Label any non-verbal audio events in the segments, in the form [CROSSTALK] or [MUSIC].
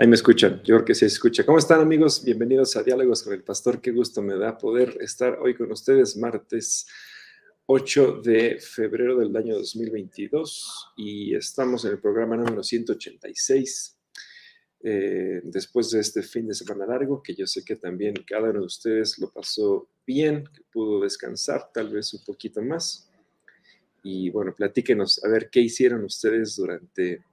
Ahí me escuchan, yo creo que se escucha. ¿Cómo están amigos? Bienvenidos a Diálogos con el Pastor. Qué gusto me da poder estar hoy con ustedes, martes 8 de febrero del año 2022 y estamos en el programa número 186. Eh, después de este fin de semana largo, que yo sé que también cada uno de ustedes lo pasó bien, pudo descansar tal vez un poquito más. Y bueno, platíquenos a ver qué hicieron ustedes durante,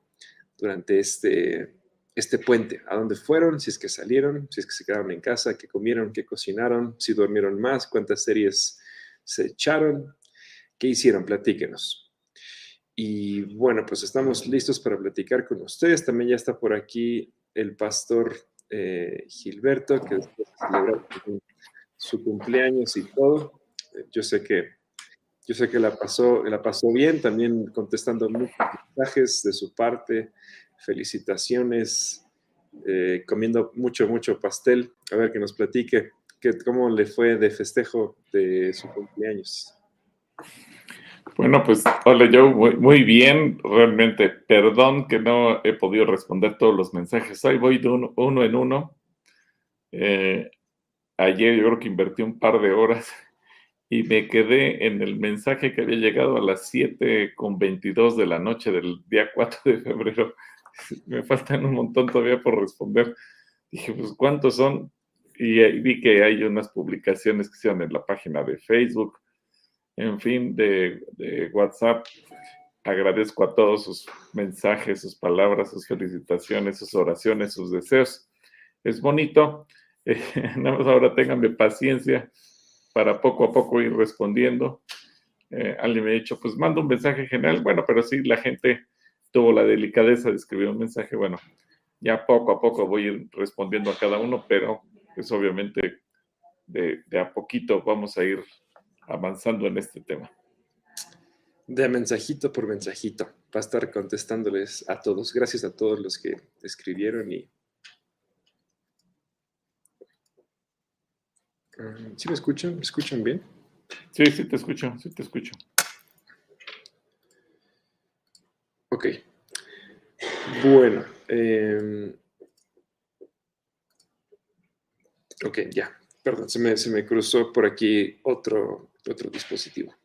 durante este este puente, a dónde fueron, si es que salieron, si es que se quedaron en casa, qué comieron, qué cocinaron, si durmieron más, cuántas series se echaron, qué hicieron, platíquenos. Y bueno, pues estamos listos para platicar con ustedes. También ya está por aquí el pastor eh, Gilberto, que después de su cumpleaños y todo. Yo sé que yo sé que la pasó, la pasó bien, también contestando muchos mensajes de su parte, felicitaciones, eh, comiendo mucho, mucho pastel. A ver, que nos platique que, cómo le fue de festejo de su cumpleaños. Bueno, pues hola yo, muy, bien, realmente, perdón que no he podido responder todos los mensajes, hoy voy de uno, en uno. Eh, ayer yo creo que invertí un par de horas y me quedé en el mensaje que había llegado a las 7 con 22 de la noche del día 4 de febrero [LAUGHS] me faltan un montón todavía por responder. Dije, pues, ¿cuántos son? Y vi que hay unas publicaciones que se en la página de Facebook, en fin, de, WhatsApp. Agradezco a todos sus mensajes, sus palabras, sus felicitaciones, sus oraciones, sus deseos. Es bonito. [LAUGHS] nada más ahora ténganme paciencia para poco a poco ir respondiendo. Eh, alguien me ha dicho, pues manda un mensaje general. Bueno, pero sí, la gente tuvo la delicadeza de escribir un mensaje, bueno, ya poco a poco voy a ir respondiendo a cada uno, pero pues obviamente de, a poquito vamos a ir avanzando en este tema. De mensajito por mensajito, va a estar contestándoles a todos. Gracias a todos los que escribieron y... Mm, ¿Sí me escuchan? ¿Me escuchan bien? Sí, sí te escucho, sí te escucho. Ok. Bueno. Em, ok, ya. Perdón, se me, se me, cruzó por aquí otro, otro dispositivo.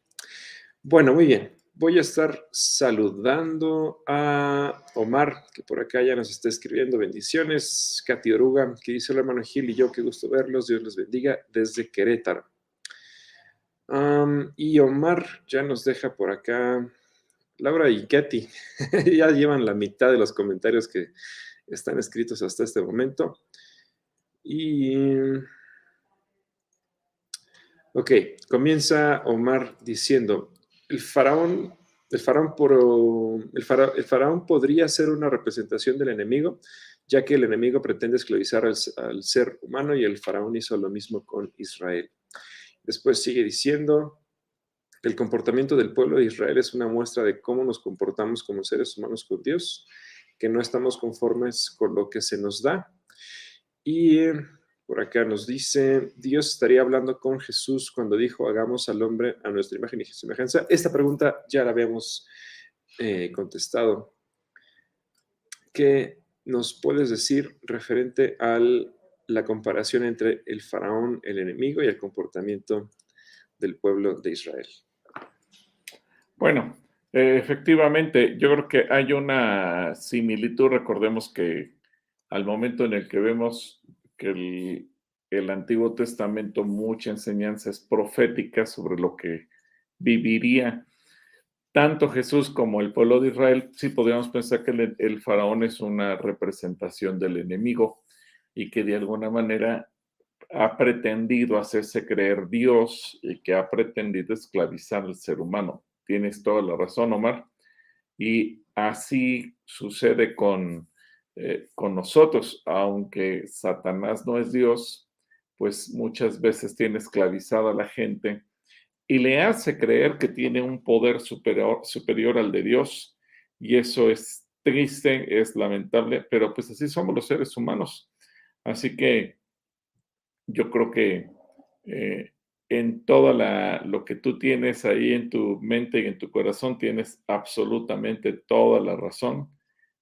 Bueno, muy bien. Voy a estar saludando a Omar, que por acá ya nos está escribiendo. Bendiciones. Katy Oruga, que dice el hermano Gil y yo, qué gusto verlos. Dios los bendiga desde Querétaro. y Omar ya nos deja por acá Laura y Katy [LAUGHS] ya llevan la mitad de los comentarios que están escritos hasta este momento. Y. Ok, comienza Omar diciendo: el faraón, el faraón, por, el, faraón, podría ser una representación del enemigo, ya que el enemigo pretende esclavizar al ser humano y el faraón hizo lo mismo con Israel. Después sigue diciendo: el comportamiento del pueblo de Israel es una muestra de cómo nos comportamos como seres humanos con Dios, que no estamos conformes con lo que se nos da. Y por acá nos dice, Dios estaría hablando con Jesús cuando dijo, hagamos al hombre a nuestra imagen y semejanza. Esta pregunta ya la habíamos eh, contestado. ¿Qué nos puedes decir referente a la comparación entre el faraón, el enemigo, y el comportamiento del pueblo de Israel? Bueno, eh, efectivamente, yo creo que hay una similitud. Recordemos que al momento en el que vemos que el, Antiguo Testamento, mucha enseñanza es profética sobre lo que viviría tanto Jesús como el pueblo de Israel, sí podríamos pensar que el, faraón es una representación del enemigo y que de alguna manera ha pretendido hacerse creer Dios y que ha pretendido esclavizar al ser humano. Tienes toda la razón, Omar. Y así sucede con, eh, con nosotros, aunque Satanás no es Dios, pues muchas veces tiene esclavizada a la gente y le hace creer que tiene un poder superior, superior al de Dios. Y eso es triste, es lamentable, pero pues así somos los seres humanos. Así que yo creo que eh, en todo lo que tú tienes ahí en tu mente y en tu corazón, tienes absolutamente toda la razón.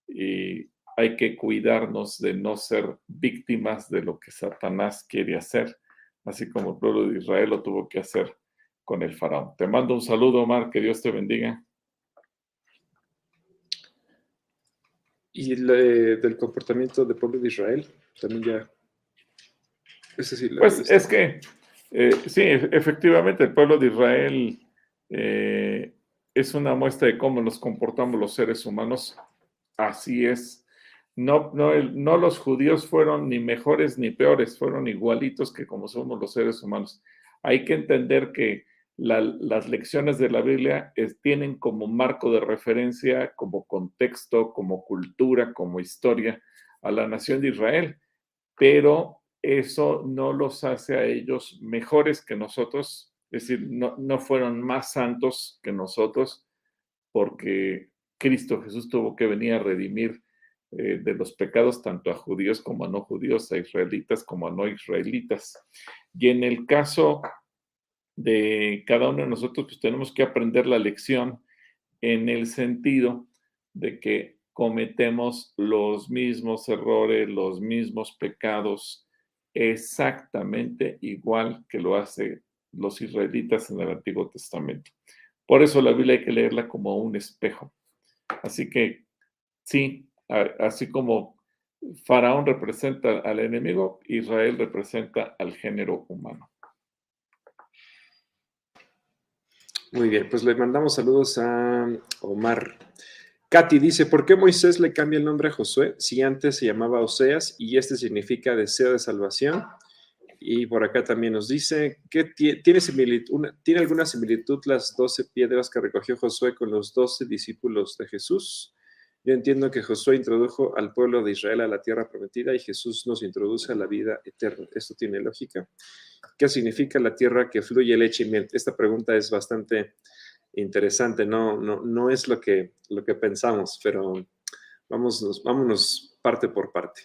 Y hay que cuidarnos de no ser víctimas de lo que Satanás quiere hacer, así como el pueblo de Israel lo tuvo que hacer con el faraón. Te mando un saludo, Omar, que Dios te bendiga. Y del comportamiento del pueblo de Israel, también ya. pues es que, eh, sí, efectivamente, el pueblo de Israel eh, es una muestra de cómo nos comportamos los seres humanos. Así es no, no, los judíos fueron ni mejores ni peores, fueron igualitos que como somos los seres humanos. Hay que entender que las lecciones de la Biblia tienen como marco de referencia, como contexto, como cultura, como historia a la nación de Israel, pero eso no los hace a ellos mejores que nosotros, es decir, no, no fueron más santos que nosotros, porque Cristo Jesús tuvo que venir a redimir eh, de los pecados tanto a judíos como a no judíos, a israelitas como a no israelitas. Y en el caso de cada uno de nosotros, pues tenemos que aprender la lección en el sentido de que cometemos los mismos errores, los mismos pecados, exactamente igual que lo hacen los israelitas en el Antiguo Testamento. Por eso la Biblia hay que leerla como un espejo. Así que sí, así como Faraón representa al enemigo, Israel representa al género humano. Muy bien, pues le mandamos saludos a Omar. Katy dice, ¿por qué Moisés le cambia el nombre a Josué si antes se llamaba Oseas y este significa deseo de salvación? Y por acá también nos dice que tiene, ¿tiene alguna similitud las doce piedras que recogió Josué con los doce discípulos de Jesús. Yo entiendo que Josué introdujo al pueblo de Israel a la tierra prometida y Jesús nos introduce a la vida eterna. ¿Esto tiene lógica? ¿Qué significa la tierra que fluye leche y miel? Esta pregunta es bastante interesante, no, no, no es lo que, lo que pensamos, pero vámonos, vámonos parte por parte.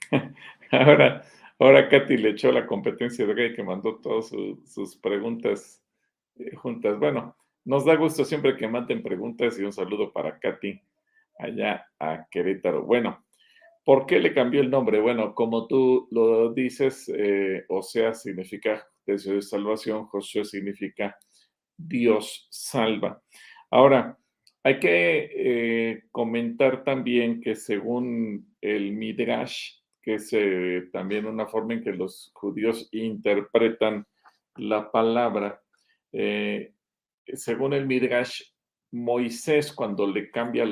[LAUGHS] Ahora, ahora Katy le echó la competencia de Gay que mandó todas sus preguntas eh, juntas. Bueno, nos da gusto siempre que manden preguntas y un saludo para Katy allá a Querétaro. Bueno, ¿por qué le cambió el nombre? Bueno, como tú lo dices, eh, o sea, significa deseo de salvación, Josué significa Dios salva. Ahora, hay que eh, comentar también que según el Midrash, que es eh, también una forma en que los judíos interpretan la palabra, según el Midrash, Moisés cuando le cambia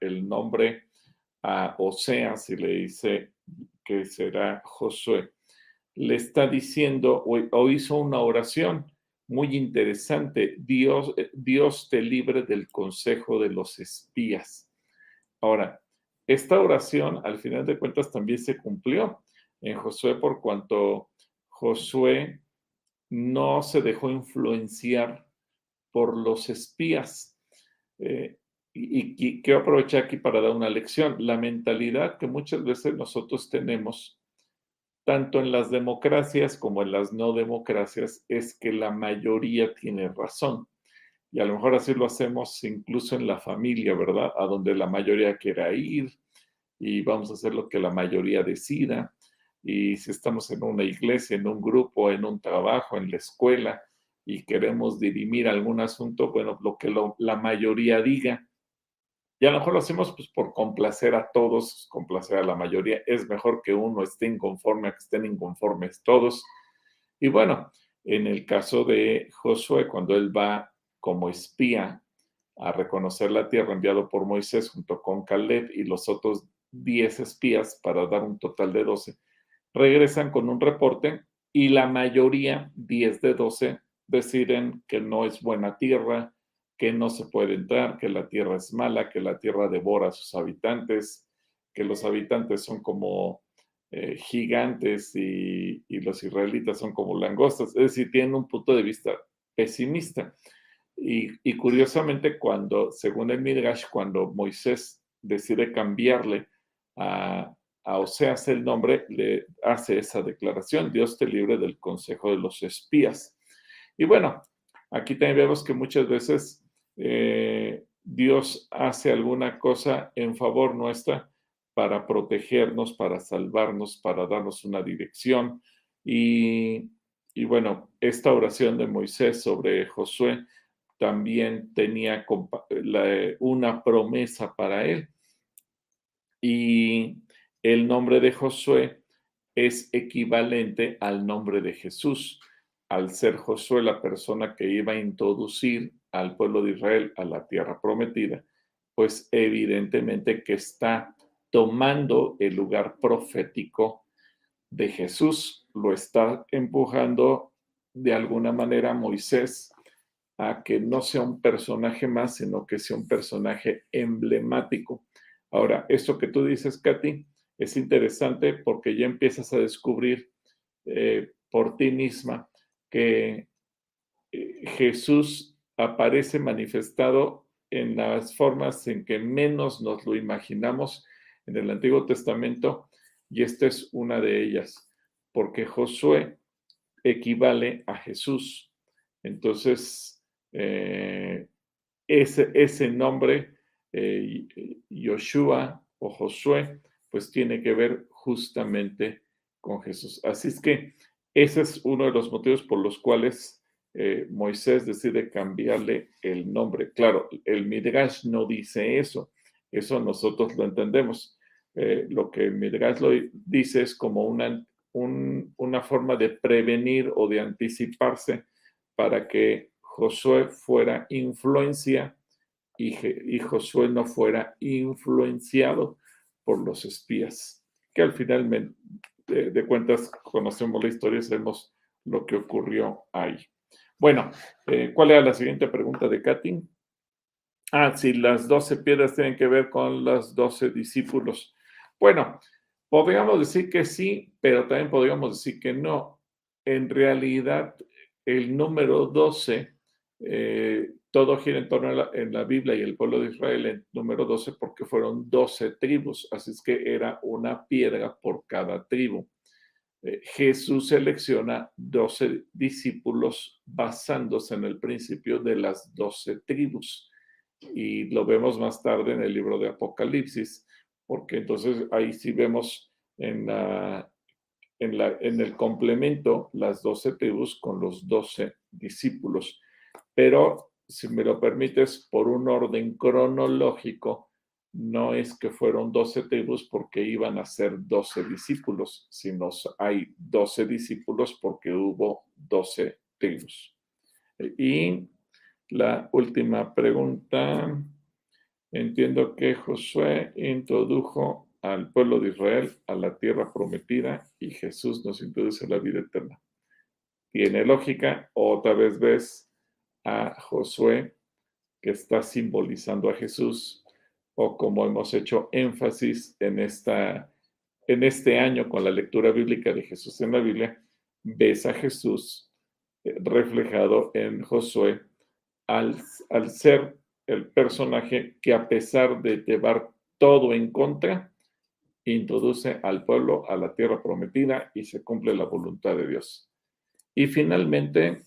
el nombre a Oseas y le dice que será Josué, le está diciendo o, hizo una oración muy interesante, Dios, eh, Dios te libre del consejo de los espías. Ahora, esta oración al final de cuentas también se cumplió en Josué por cuanto Josué no se dejó influenciar por los espías. Eh, y, quiero aprovechar aquí para dar una lección. La mentalidad que muchas veces nosotros tenemos, tanto en las democracias como en las no democracias, es que la mayoría tiene razón. Y a lo mejor así lo hacemos incluso en la familia, ¿verdad? A donde la mayoría quiera ir y vamos a hacer lo que la mayoría decida. Y si estamos en una iglesia, en un grupo, en un trabajo, en la escuela, y queremos dirimir algún asunto, bueno, lo que la mayoría diga. Y a lo mejor lo hacemos pues por complacer a todos, complacer a la mayoría. Es mejor que uno esté inconforme a que estén inconformes todos. Y bueno, en el caso de Josué, cuando él va como espía a reconocer la tierra enviado por Moisés junto con Caleb y los otros 10 espías para dar un total de 12, regresan con un reporte y la mayoría, 10 de 12, deciden que no es buena tierra, que no se puede entrar, que la tierra es mala, que la tierra devora a sus habitantes, que los habitantes son como eh, gigantes y, los israelitas son como langostas. Es decir, tienen un punto de vista pesimista. Y, curiosamente, cuando, según el Midrash, cuando Moisés decide cambiarle a, a Oseas el nombre, le hace esa declaración, Dios te libre del consejo de los espías. Y bueno, aquí también vemos que muchas veces eh, Dios hace alguna cosa en favor nuestra para protegernos, para salvarnos, para darnos una dirección. Y, bueno, esta oración de Moisés sobre Josué también tenía una promesa para él. Y el nombre de Josué es equivalente al nombre de Jesús, al ser Josué la persona que iba a introducir al pueblo de Israel a la tierra prometida, pues evidentemente que está tomando el lugar profético de Jesús, lo está empujando de alguna manera Moisés a que no sea un personaje más, sino que sea un personaje emblemático. Ahora, esto que tú dices, Katy, es interesante porque ya empiezas a descubrir eh, por ti misma que eh, Jesús aparece manifestado en las formas en que menos nos lo imaginamos en el Antiguo Testamento y esta es una de ellas, porque Josué equivale a Jesús. Entonces, eh, ese, ese, nombre, eh, Yoshua o Josué, pues tiene que ver justamente con Jesús. Así es que ese es uno de los motivos por los cuales eh, Moisés decide cambiarle el nombre. Claro, el Midrash no dice eso, eso nosotros lo entendemos. Eh, lo que Midrash lo dice es como una, una forma de prevenir o de anticiparse para que Josué fuera influencia y, y Josué no fuera influenciado por los espías, que al final de, cuentas conocemos la historia y sabemos lo que ocurrió ahí. Bueno, eh, ¿cuál era la siguiente pregunta de Katy? Ah, si las doce piedras tienen que ver con los doce discípulos. Bueno, podríamos decir que sí, pero también podríamos decir que no. En realidad, el número 12, eh, todo gira en torno a la, en la Biblia y el pueblo de Israel en número 12 porque fueron 12 tribus, así es que era una piedra por cada tribu. Eh, Jesús selecciona 12 discípulos basándose en el principio de las 12 tribus. Y lo vemos más tarde en el libro de Apocalipsis, porque entonces ahí sí vemos en, la, en, la, en el complemento las 12 tribus con los 12 discípulos. Pero, si me lo permites, por un orden cronológico, no es que fueron 12 tribus porque iban a ser 12 discípulos, sino hay 12 discípulos porque hubo 12 tribus. Y la última pregunta Entiendo que Josué introdujo al pueblo de Israel a la tierra prometida y Jesús nos introduce a la vida eterna. Tiene lógica, otra vez ves a Josué que está simbolizando a Jesús o como hemos hecho énfasis en, esta, en este año con la lectura bíblica de Jesús en la Biblia, ves a Jesús eh, reflejado en Josué al, al ser el personaje que a pesar de llevar todo en contra, introduce al pueblo a la tierra prometida y se cumple la voluntad de Dios. Y finalmente,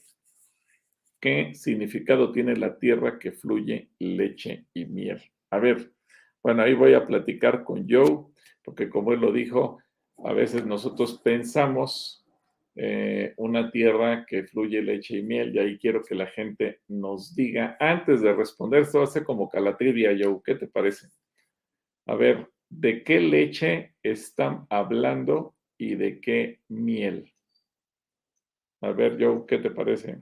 ¿qué significado tiene la tierra que fluye leche y miel? A ver, bueno, ahí voy a platicar con Joe, porque como él lo dijo, a veces nosotros pensamos eh, una tierra que fluye leche y miel, y ahí quiero que la gente nos diga, antes de responder, esto ser como calatrivia, Joe, ¿qué te parece? A ver, ¿de qué leche están hablando y de qué miel? A ver, Joe, ¿qué te parece?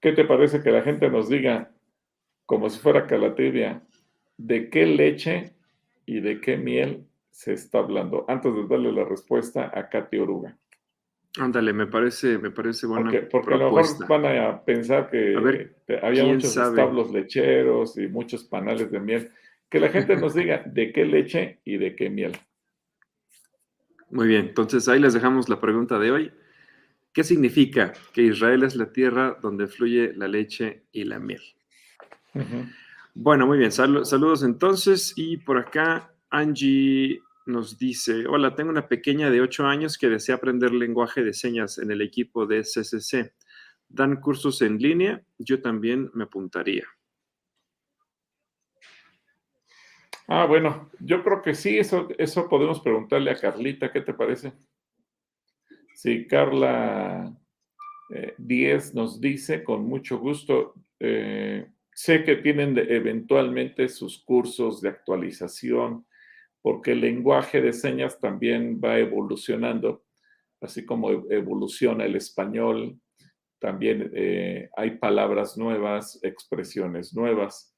¿Qué te parece que la gente nos diga, como si fuera calatrivia, de qué leche y de qué miel se está hablando? Antes de darle la respuesta a Katy Oruga. Ándale, me parece, me parece buena porque, porque a lo mejor van a pensar que había muchos establos lecheros y muchos panales de miel. Que la gente nos diga de qué leche y de qué miel. Muy bien, entonces ahí les dejamos la pregunta de hoy. ¿Qué significa que Israel es la tierra donde fluye la leche y la miel? Bueno, muy bien, saludos entonces. Y por acá Angie nos dice, hola, tengo una pequeña de 8 años que desea aprender lenguaje de señas en el equipo de CCC. ¿Dan cursos en línea? Yo también me apuntaría. Ah, bueno, yo creo que sí, eso, eso podemos preguntarle a Carlita, ¿qué te parece? Sí, Carla 10 eh, nos dice, con mucho gusto, eh, sé que tienen eventualmente sus cursos de actualización, porque el lenguaje de señas también va evolucionando, así como e-, evoluciona el español, también eh, hay palabras nuevas, expresiones nuevas.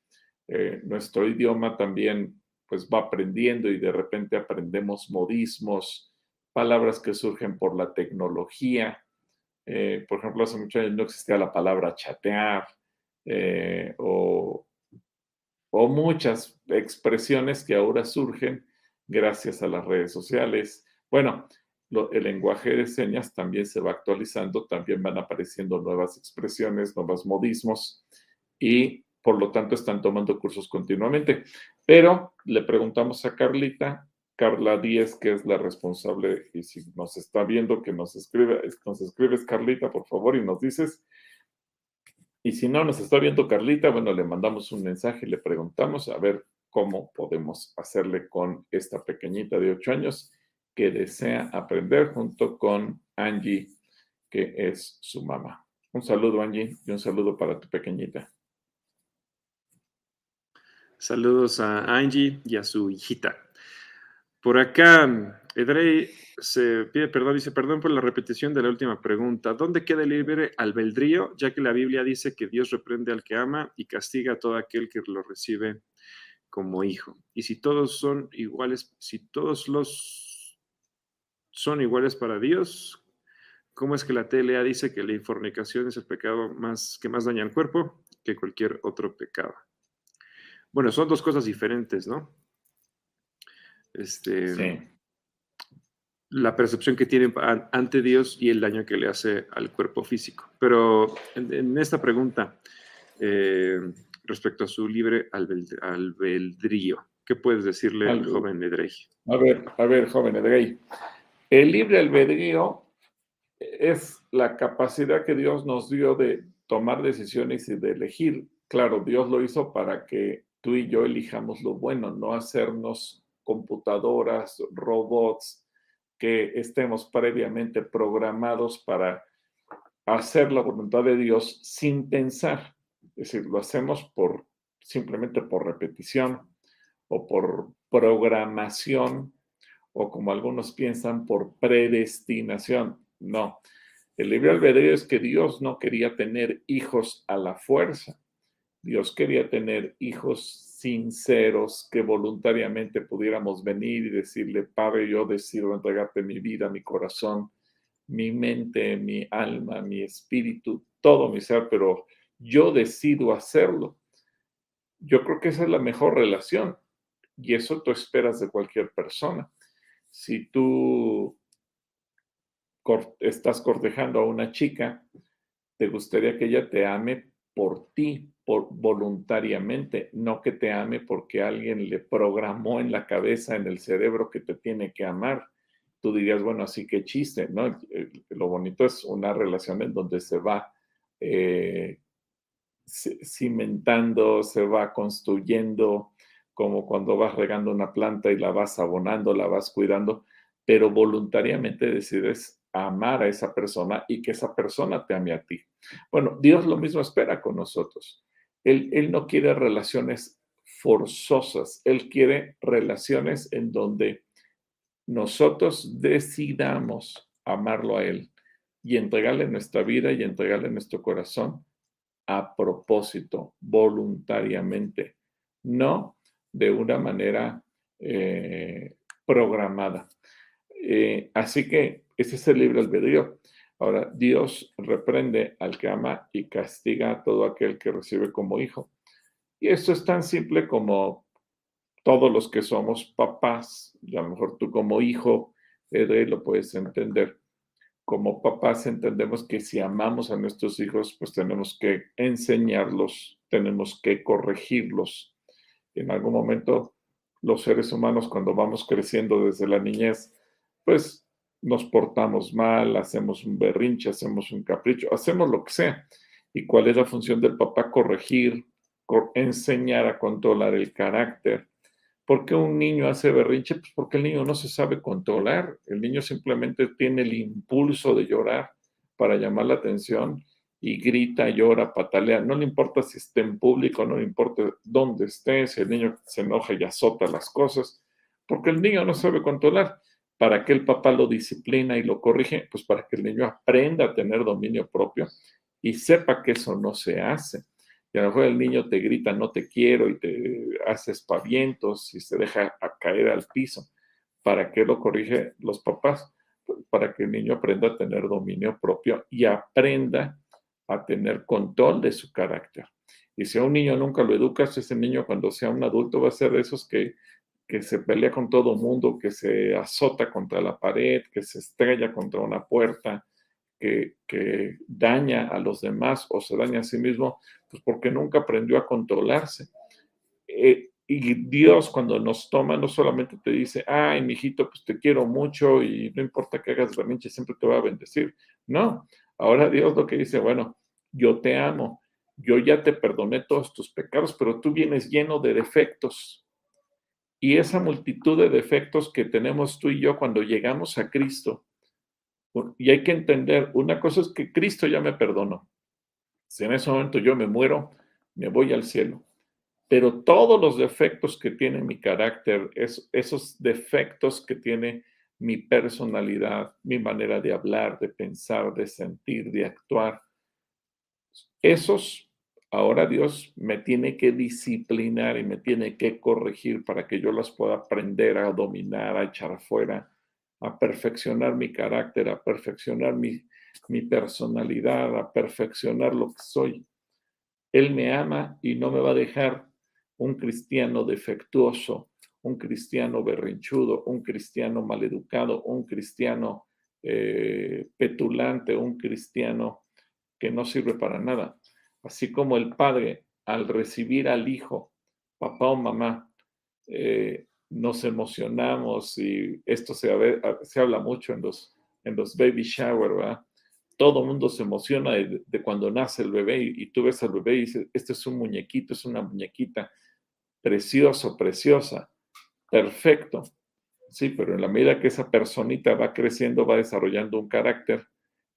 nuestro idioma también pues va aprendiendo y de repente aprendemos modismos, palabras que surgen por la tecnología. Eh, por ejemplo, hace muchos años no existía la palabra chatear eh, o, muchas expresiones que ahora surgen gracias a las redes sociales. Bueno, el lenguaje de señas también se va actualizando, también van apareciendo nuevas expresiones, nuevos modismos y por lo tanto están tomando cursos continuamente. Pero le preguntamos a Carlita Carla Díez, que es la responsable, y si nos está viendo, que nos escribe, nos escribes Carlita, por favor, y nos dices. Y si no nos está viendo Carlita, bueno, le mandamos un mensaje y le preguntamos a ver cómo podemos hacerle con esta pequeñita de ocho años que desea aprender junto con Angie, que es su mamá. Un saludo, Angie, y un saludo para tu pequeñita. Saludos a Angie y a su hijita. Por acá, Edrey se pide perdón, dice perdón por la repetición de la última pregunta. ¿Dónde queda libre albedrío? Ya que la Biblia dice que Dios reprende al que ama y castiga a todo aquel que lo recibe como hijo. Y si todos son iguales, si todos los son iguales para Dios, ¿cómo es que la TLA dice que la infornicación es el pecado más que más daña al cuerpo que cualquier otro pecado? Bueno, son dos cosas diferentes, ¿no? Este, La percepción que tiene ante Dios y el daño que le hace al cuerpo físico. Pero en, esta pregunta, eh, respecto a su libre albedrío, ¿qué puedes decirle al joven Edrey? A ver, a ver, joven Edrey. El libre albedrío es la capacidad que Dios nos dio de tomar decisiones y de elegir. Claro, Dios lo hizo para que tú y yo elijamos lo bueno, no hacernos computadoras, robots, que estemos previamente programados para hacer la voluntad de Dios sin pensar. Es decir, lo hacemos por simplemente por repetición o por programación o como algunos piensan por predestinación. No, el libre albedrío es que Dios no quería tener hijos a la fuerza. Dios quería tener hijos sinceros que voluntariamente pudiéramos venir y decirle, Padre, yo decido entregarte mi vida, mi corazón, mi mente, mi alma, mi espíritu, todo mi ser, pero yo decido hacerlo. Yo creo que esa es la mejor relación y eso tú esperas de cualquier persona. Si tú estás cortejando a una chica, te gustaría que ella te ame por ti, voluntariamente, no que te ame porque alguien le programó en la cabeza, en el cerebro que te tiene que amar. Tú dirías, bueno, así que chiste, ¿no? Lo bonito es una relación en donde se va eh, cimentando, se va construyendo, como cuando vas regando una planta y la vas abonando, la vas cuidando, pero voluntariamente decides amar a esa persona y que esa persona te ame a ti. Bueno, Dios lo mismo espera con nosotros. Él, no quiere relaciones forzosas, Él quiere relaciones en donde nosotros decidamos amarlo a Él y entregarle nuestra vida y entregarle nuestro corazón a propósito, voluntariamente, no de una manera eh, programada. Eh, así que ese es el libre albedrío. Ahora, Dios reprende al que ama y castiga a todo aquel que recibe como hijo. Y esto es tan simple como todos los que somos papás, y a lo mejor tú como hijo, Edre, lo puedes entender. Como papás entendemos que si amamos a nuestros hijos, pues tenemos que enseñarlos, tenemos que corregirlos. En algún momento, los seres humanos, cuando vamos creciendo desde la niñez, pues nos portamos mal, hacemos un berrinche, hacemos un capricho, hacemos lo que sea. ¿Y cuál es la función del papá? Corregir, enseñar a controlar el carácter. ¿Por qué un niño hace berrinche? Pues porque el niño no se sabe controlar. El niño simplemente tiene el impulso de llorar para llamar la atención y grita, llora, patalea. No le importa si esté en público, no le importa dónde esté, si el niño se enoja y azota las cosas, porque el niño no sabe controlar. ¿Para qué el papá lo disciplina y lo corrige? Pues para que el niño aprenda a tener dominio propio y sepa que eso no se hace. Y a lo mejor el niño te grita, no te quiero, y te hace espavientos y se deja caer al piso. ¿Para qué lo corrige los papás? Para que el niño aprenda a tener dominio propio y aprenda a tener control de su carácter. Y si a un niño nunca lo educas, ese niño cuando sea un adulto va a ser de esos que que se pelea con todo mundo, que se azota contra la pared, que se estrella contra una puerta, que, daña a los demás o se daña a sí mismo, pues porque nunca aprendió a controlarse. Eh, y Dios cuando nos toma no solamente te dice, ay, mijito, pues te quiero mucho y no importa que hagas berrinche, siempre te va a bendecir. No, ahora Dios lo que dice, bueno, yo te amo, yo ya te perdoné todos tus pecados, pero tú vienes lleno de defectos y esa multitud de defectos que tenemos tú y yo cuando llegamos a Cristo. Y hay que entender, una cosa es que Cristo ya me perdonó. Si en ese momento yo me muero, me voy al cielo. Pero todos los defectos que tiene mi carácter, esos defectos que tiene mi personalidad, mi manera de hablar, de pensar, de sentir, de actuar, esos Ahora Dios me tiene que disciplinar y me tiene que corregir para que yo las pueda aprender a dominar, a echar fuera, a perfeccionar mi carácter, a perfeccionar mi, mi personalidad, a perfeccionar lo que soy. Él me ama y no me va a dejar un cristiano defectuoso, un cristiano berrinchudo, un cristiano maleducado, un cristiano eh, petulante, un cristiano que no sirve para nada. Así como el padre al recibir al hijo, papá o mamá, eh, nos emocionamos y esto se, se, habla mucho en los, en los baby shower, ¿verdad? Todo mundo se emociona de, cuando nace el bebé y, y, tú ves al bebé y dices, este es un muñequito, es una muñequita, precioso, preciosa, perfecto. Sí, pero en la medida que esa personita va creciendo, va desarrollando un carácter,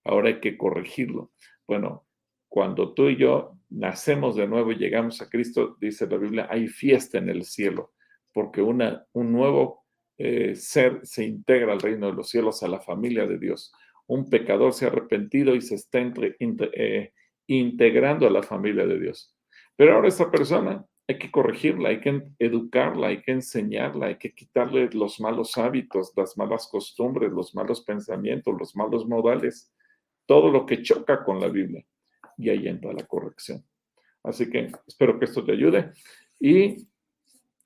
ahora hay que corregirlo. Bueno, cuando tú y yo nacemos de nuevo y llegamos a Cristo, dice la Biblia, hay fiesta en el cielo, porque un nuevo eh, ser se integra al reino de los cielos, a la familia de Dios. Un pecador se ha arrepentido y se está eh, integrando a la familia de Dios. Pero ahora esa persona hay que corregirla, hay que educarla, hay que enseñarla, hay que quitarle los malos hábitos, las malas costumbres, los malos pensamientos, los malos modales, todo lo que choca con la Biblia y ahí entra la corrección. Así que espero que esto te ayude. Y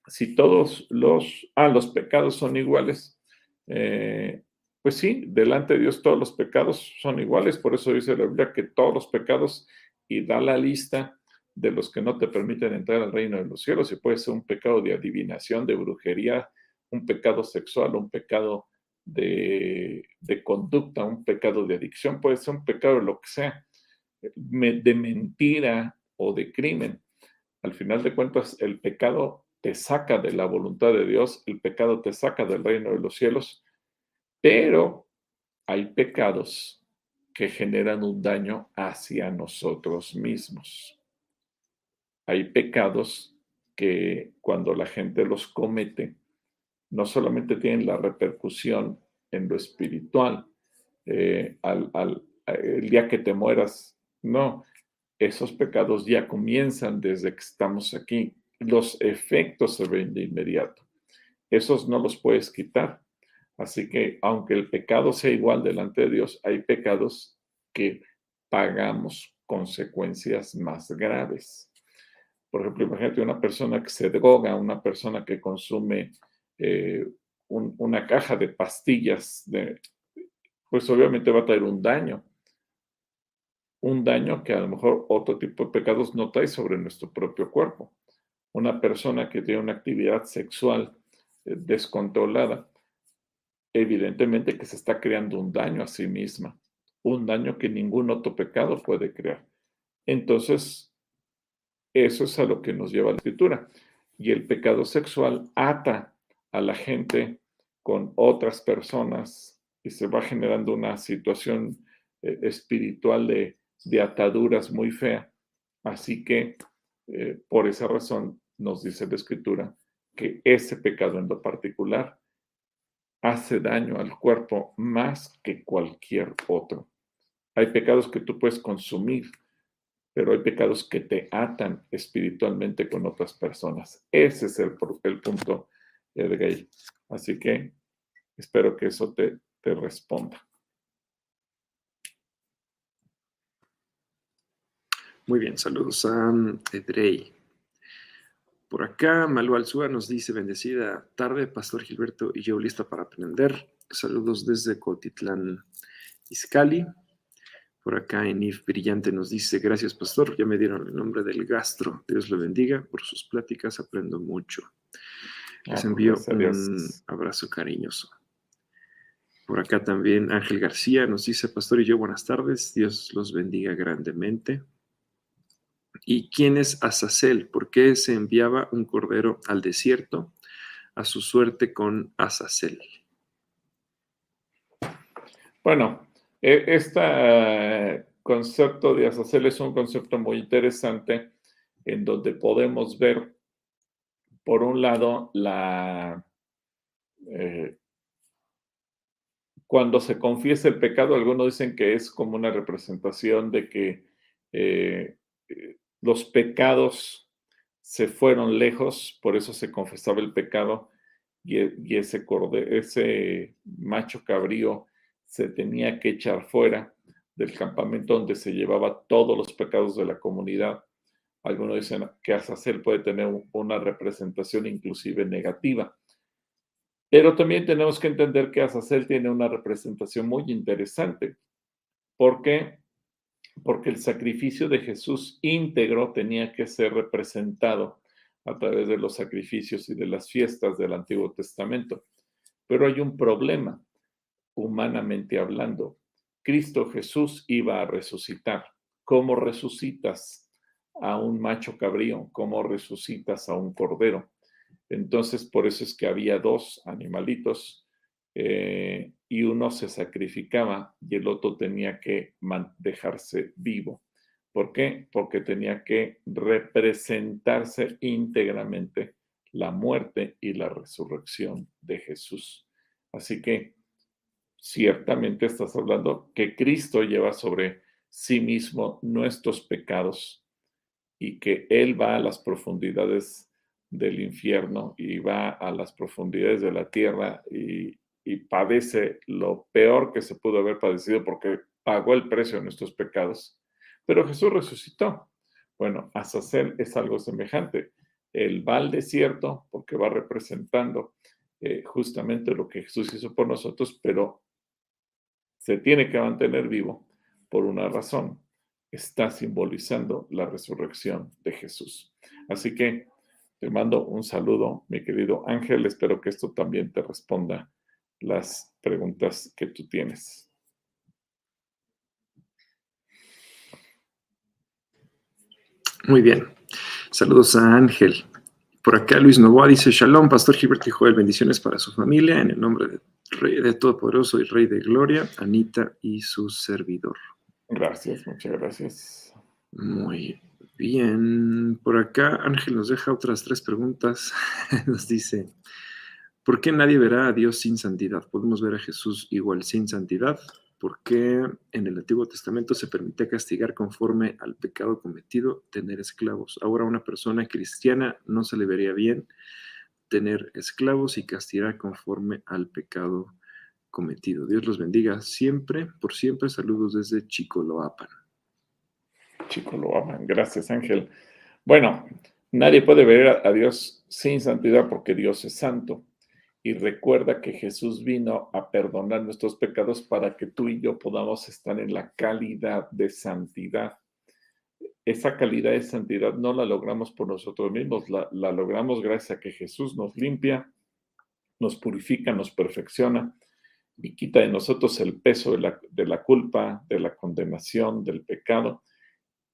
si todos los, ah, los pecados son iguales, eh, pues sí, delante de Dios todos los pecados son iguales, por eso dice la Biblia que todos los pecados y da la lista de los que no te permiten entrar al reino de los cielos, y puede ser un pecado de adivinación, de brujería, un pecado sexual, un pecado de, de conducta, un pecado de adicción, puede ser un pecado de lo que sea de mentira o de crimen. Al final de cuentas, el pecado te saca de la voluntad de Dios, el pecado te saca del reino de los cielos, pero hay pecados que generan un daño hacia nosotros mismos. Hay pecados que cuando la gente los comete, no solamente tienen la repercusión en lo espiritual, eh, al, el día que te mueras no, esos pecados ya comienzan desde que estamos aquí. Los efectos se ven de inmediato. Esos no los puedes quitar. Así que aunque el pecado sea igual delante de Dios, hay pecados que pagamos consecuencias más graves. Por ejemplo, imagínate una persona que se droga, una persona que consume eh, una caja de pastillas, pues obviamente va a traer un daño. Un daño que a lo mejor otro tipo de pecados no trae sobre nuestro propio cuerpo. Una persona que tiene una actividad sexual eh, descontrolada, evidentemente que se está creando un daño a sí misma, un daño que ningún otro pecado puede crear. Entonces, eso es a lo que nos lleva la escritura. Y el pecado sexual ata a la gente con otras personas y se va generando una situación eh, espiritual de, ataduras muy fea. Así que eh, por esa razón nos dice la escritura que ese pecado en lo particular hace daño al cuerpo más que cualquier otro. Hay pecados que tú puedes consumir, pero hay pecados que te atan espiritualmente con otras personas. Ese es el, el punto, Edgay. Así que espero que eso te, te responda. Muy bien, saludos a Edrey. Por acá, Malu Alzúa nos dice, bendecida tarde, Pastor Gilberto y yo lista para aprender. Saludos desde Cotitlán, Izcali. Por acá, Enif Brillante nos dice, gracias, Pastor, ya me dieron el nombre del gastro. Dios lo bendiga, por sus pláticas aprendo mucho. Les ah, envío un abrazo cariñoso. Por acá también Ángel García nos dice, Pastor y yo, buenas tardes, Dios los bendiga grandemente. ¿Y quién es Azazel? ¿Por qué se enviaba un cordero al desierto a su suerte con Azazel? Bueno, este concepto de Azazel es un concepto muy interesante en donde podemos ver, por un lado, la... Eh, cuando se confiesa el pecado, algunos dicen que es como una representación de que eh, los pecados se fueron lejos, por eso se confesaba el pecado y, ese, ese macho cabrío se tenía que echar fuera del campamento donde se llevaba todos los pecados de la comunidad. Algunos dicen que Azazel puede tener una representación inclusive negativa. Pero también tenemos que entender que Azazel tiene una representación muy interesante. ¿Por qué? Porque el sacrificio de Jesús íntegro tenía que ser representado a través de los sacrificios y de las fiestas del Antiguo Testamento. Pero hay un problema, humanamente hablando. Cristo Jesús iba a resucitar. ¿Cómo resucitas a un macho cabrío? ¿Cómo resucitas a un cordero? Entonces, por eso es que había dos animalitos eh, y uno se sacrificaba y el otro tenía que dejarse vivo. ¿Por qué? Porque tenía que representarse íntegramente la muerte y la resurrección de Jesús. Así que ciertamente estás hablando que Cristo lleva sobre sí mismo nuestros pecados y que Él va a las profundidades del infierno y va a las profundidades de la tierra y, y padece lo peor que se pudo haber padecido porque pagó el precio de nuestros pecados. Pero Jesús resucitó. Bueno, Azazel es algo semejante. Él va al desierto porque va representando eh, justamente lo que Jesús hizo por nosotros, pero se tiene que mantener vivo por una razón. Está simbolizando la resurrección de Jesús. Así que te mando un saludo, mi querido Ángel. Espero que esto también te responda las preguntas que tú tienes. Muy bien. Saludos a Ángel. Por acá Luis Novoa dice, Shalom, Pastor Gilberto y Joel, bendiciones para su familia, en el nombre del Rey de Todopoderoso y Rey de Gloria, Anita y su servidor. Gracias, muchas gracias. Muy bien. Por acá Ángel nos deja otras tres preguntas. [LAUGHS] nos dice, ¿Por qué nadie verá a Dios sin santidad? Podemos ver a Jesús igual sin santidad. ¿Por qué en el Antiguo Testamento se permite castigar conforme al pecado cometido tener esclavos? Ahora a una persona cristiana no se le vería bien tener esclavos y castigar conforme al pecado cometido. Dios los bendiga siempre, por siempre. Saludos desde Chicoloapan. Chicoloapan, gracias Ángel. Bueno, nadie puede ver a Dios sin santidad porque Dios es santo. Y recuerda que Jesús vino a perdonar nuestros pecados para que tú y yo podamos estar en la calidad de santidad. Esa calidad de santidad no la logramos por nosotros mismos, la, logramos gracias a que Jesús nos limpia, nos purifica, nos perfecciona y quita de nosotros el peso de la, de la culpa, de la condenación, del pecado.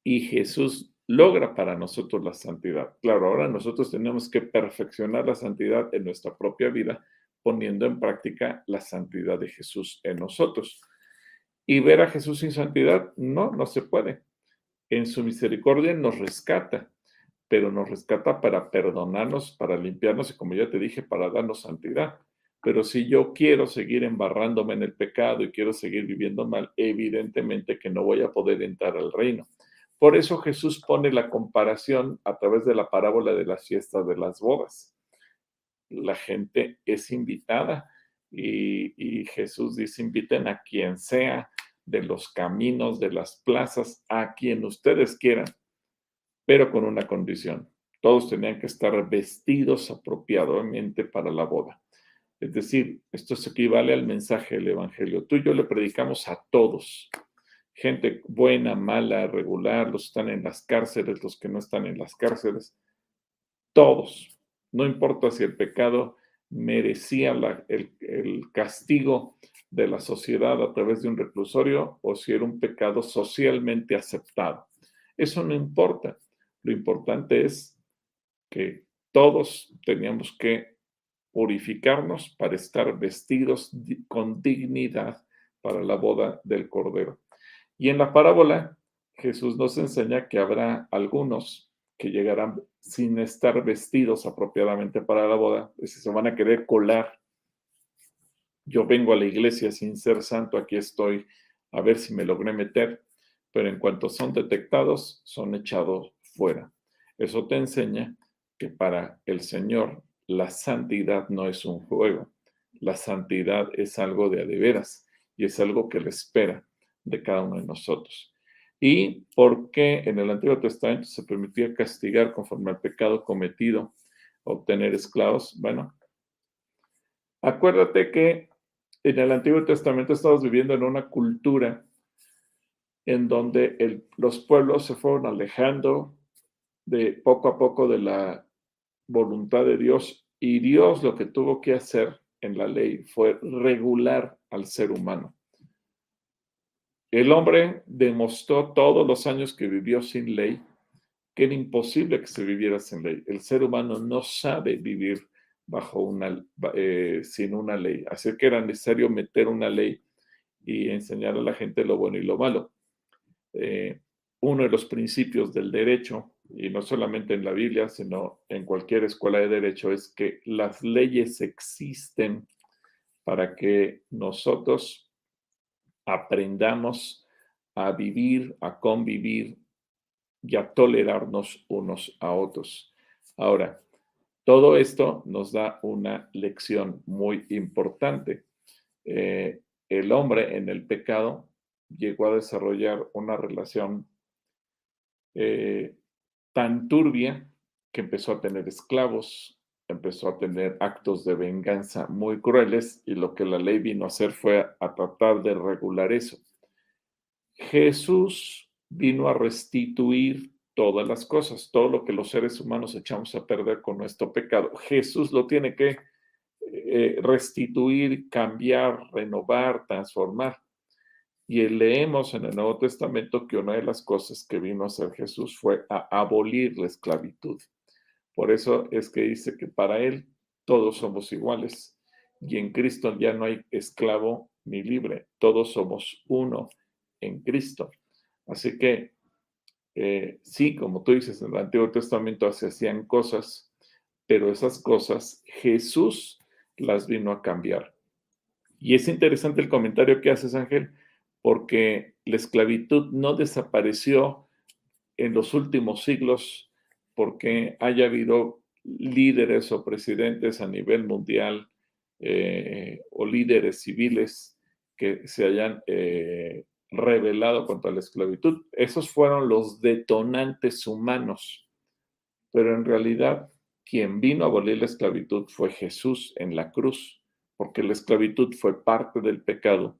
Y Jesús logra para nosotros la santidad. Claro, ahora nosotros tenemos que perfeccionar la santidad en nuestra propia vida, poniendo en práctica la santidad de Jesús en nosotros. Y ver a Jesús sin santidad, no, no se puede. En su misericordia nos rescata, pero nos rescata para perdonarnos, para limpiarnos y como ya te dije, para darnos santidad. Pero si yo quiero seguir embarrándome en el pecado y quiero seguir viviendo mal, evidentemente que no voy a poder entrar al reino. Por eso Jesús pone la comparación a través de la parábola de las fiestas de las bodas. La gente es invitada y, Jesús dice, inviten a quien sea de los caminos, de las plazas, a quien ustedes quieran, pero con una condición. Todos tenían que estar vestidos apropiadamente para la boda. Es decir, esto se equivale al mensaje del Evangelio. Tú y yo le predicamos a todos. Gente buena, mala, regular, los que están en las cárceles, los que no están en las cárceles. Todos. No importa si el pecado merecía el, castigo de la sociedad a través de un reclusorio o si era un pecado socialmente aceptado. Eso no importa. Lo importante es que todos teníamos que purificarnos para estar vestidos con dignidad para la boda del Cordero. Y en la parábola, Jesús nos enseña que habrá algunos que llegarán sin estar vestidos apropiadamente para la boda, es se van a querer colar. Yo vengo a la iglesia sin ser santo, aquí estoy, a ver si me logré meter, pero en cuanto son detectados, son echados fuera. Eso te enseña que para el Señor la santidad no es un juego, la santidad es algo de adeveras y es algo que le espera de cada uno de nosotros. ¿Y por qué en el Antiguo Testamento se permitía castigar conforme al pecado cometido, obtener esclavos? Bueno, acuérdate que en el Antiguo Testamento estamos viviendo en una cultura en donde los pueblos se fueron alejando de poco a poco de la voluntad de Dios y Dios lo que tuvo que hacer en la ley fue regular al ser humano. El hombre demostró todos los años que vivió sin ley que era imposible que se viviera sin ley. El ser humano no sabe vivir bajo una, eh, sin una ley. Así que era necesario meter una ley y enseñar a la gente lo bueno y lo malo. Eh, uno de los principios del derecho y no solamente en la Biblia, sino en cualquier escuela de derecho, es que las leyes existen para que nosotros aprendamos a vivir, a convivir y a tolerarnos unos a otros. Ahora, todo esto nos da una lección muy importante. Eh, el hombre en el pecado llegó a desarrollar una relación eh, tan turbia que empezó a tener esclavos, empezó a tener actos de venganza muy crueles y lo que la ley vino a hacer fue a tratar de regular eso. Jesús vino a restituir todas las cosas, todo lo que los seres humanos echamos a perder con nuestro pecado. Jesús lo tiene que eh, restituir, cambiar, renovar, transformar. Y leemos en el Nuevo Testamento que una de las cosas que vino a hacer Jesús fue a abolir la esclavitud. Por eso es que dice que para Él todos somos iguales y en Cristo ya no hay esclavo ni libre, todos somos uno en Cristo. Así que eh, sí, como tú dices, en el Antiguo Testamento se hacían cosas, pero esas cosas Jesús las vino a cambiar. Y es interesante el comentario que haces, Ángel, porque la esclavitud no desapareció en los últimos siglos porque haya habido líderes o presidentes a nivel mundial eh, o líderes civiles que se hayan eh, revelado contra la esclavitud. Esos fueron los detonantes humanos, pero en realidad quien vino a abolir la esclavitud fue Jesús en la cruz, porque la esclavitud fue parte del pecado,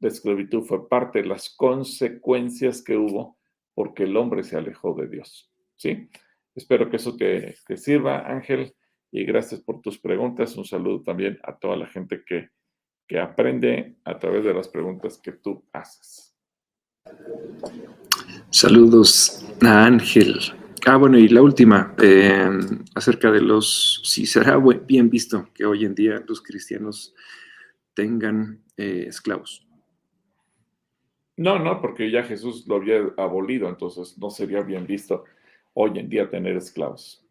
la esclavitud fue parte de las consecuencias que hubo porque el hombre se alejó de Dios. ¿Sí? Espero que eso te, sirva, Ángel, y gracias por tus preguntas. Un saludo también a toda la gente que, que aprende a través de las preguntas que tú haces. Saludos a Ángel. Ah, bueno, y la última, eh, acerca de los, si será bien visto que hoy en día los cristianos tengan eh, esclavos. No, no, porque ya Jesús lo había abolido, entonces no sería bien visto hoy en día tener esclavos.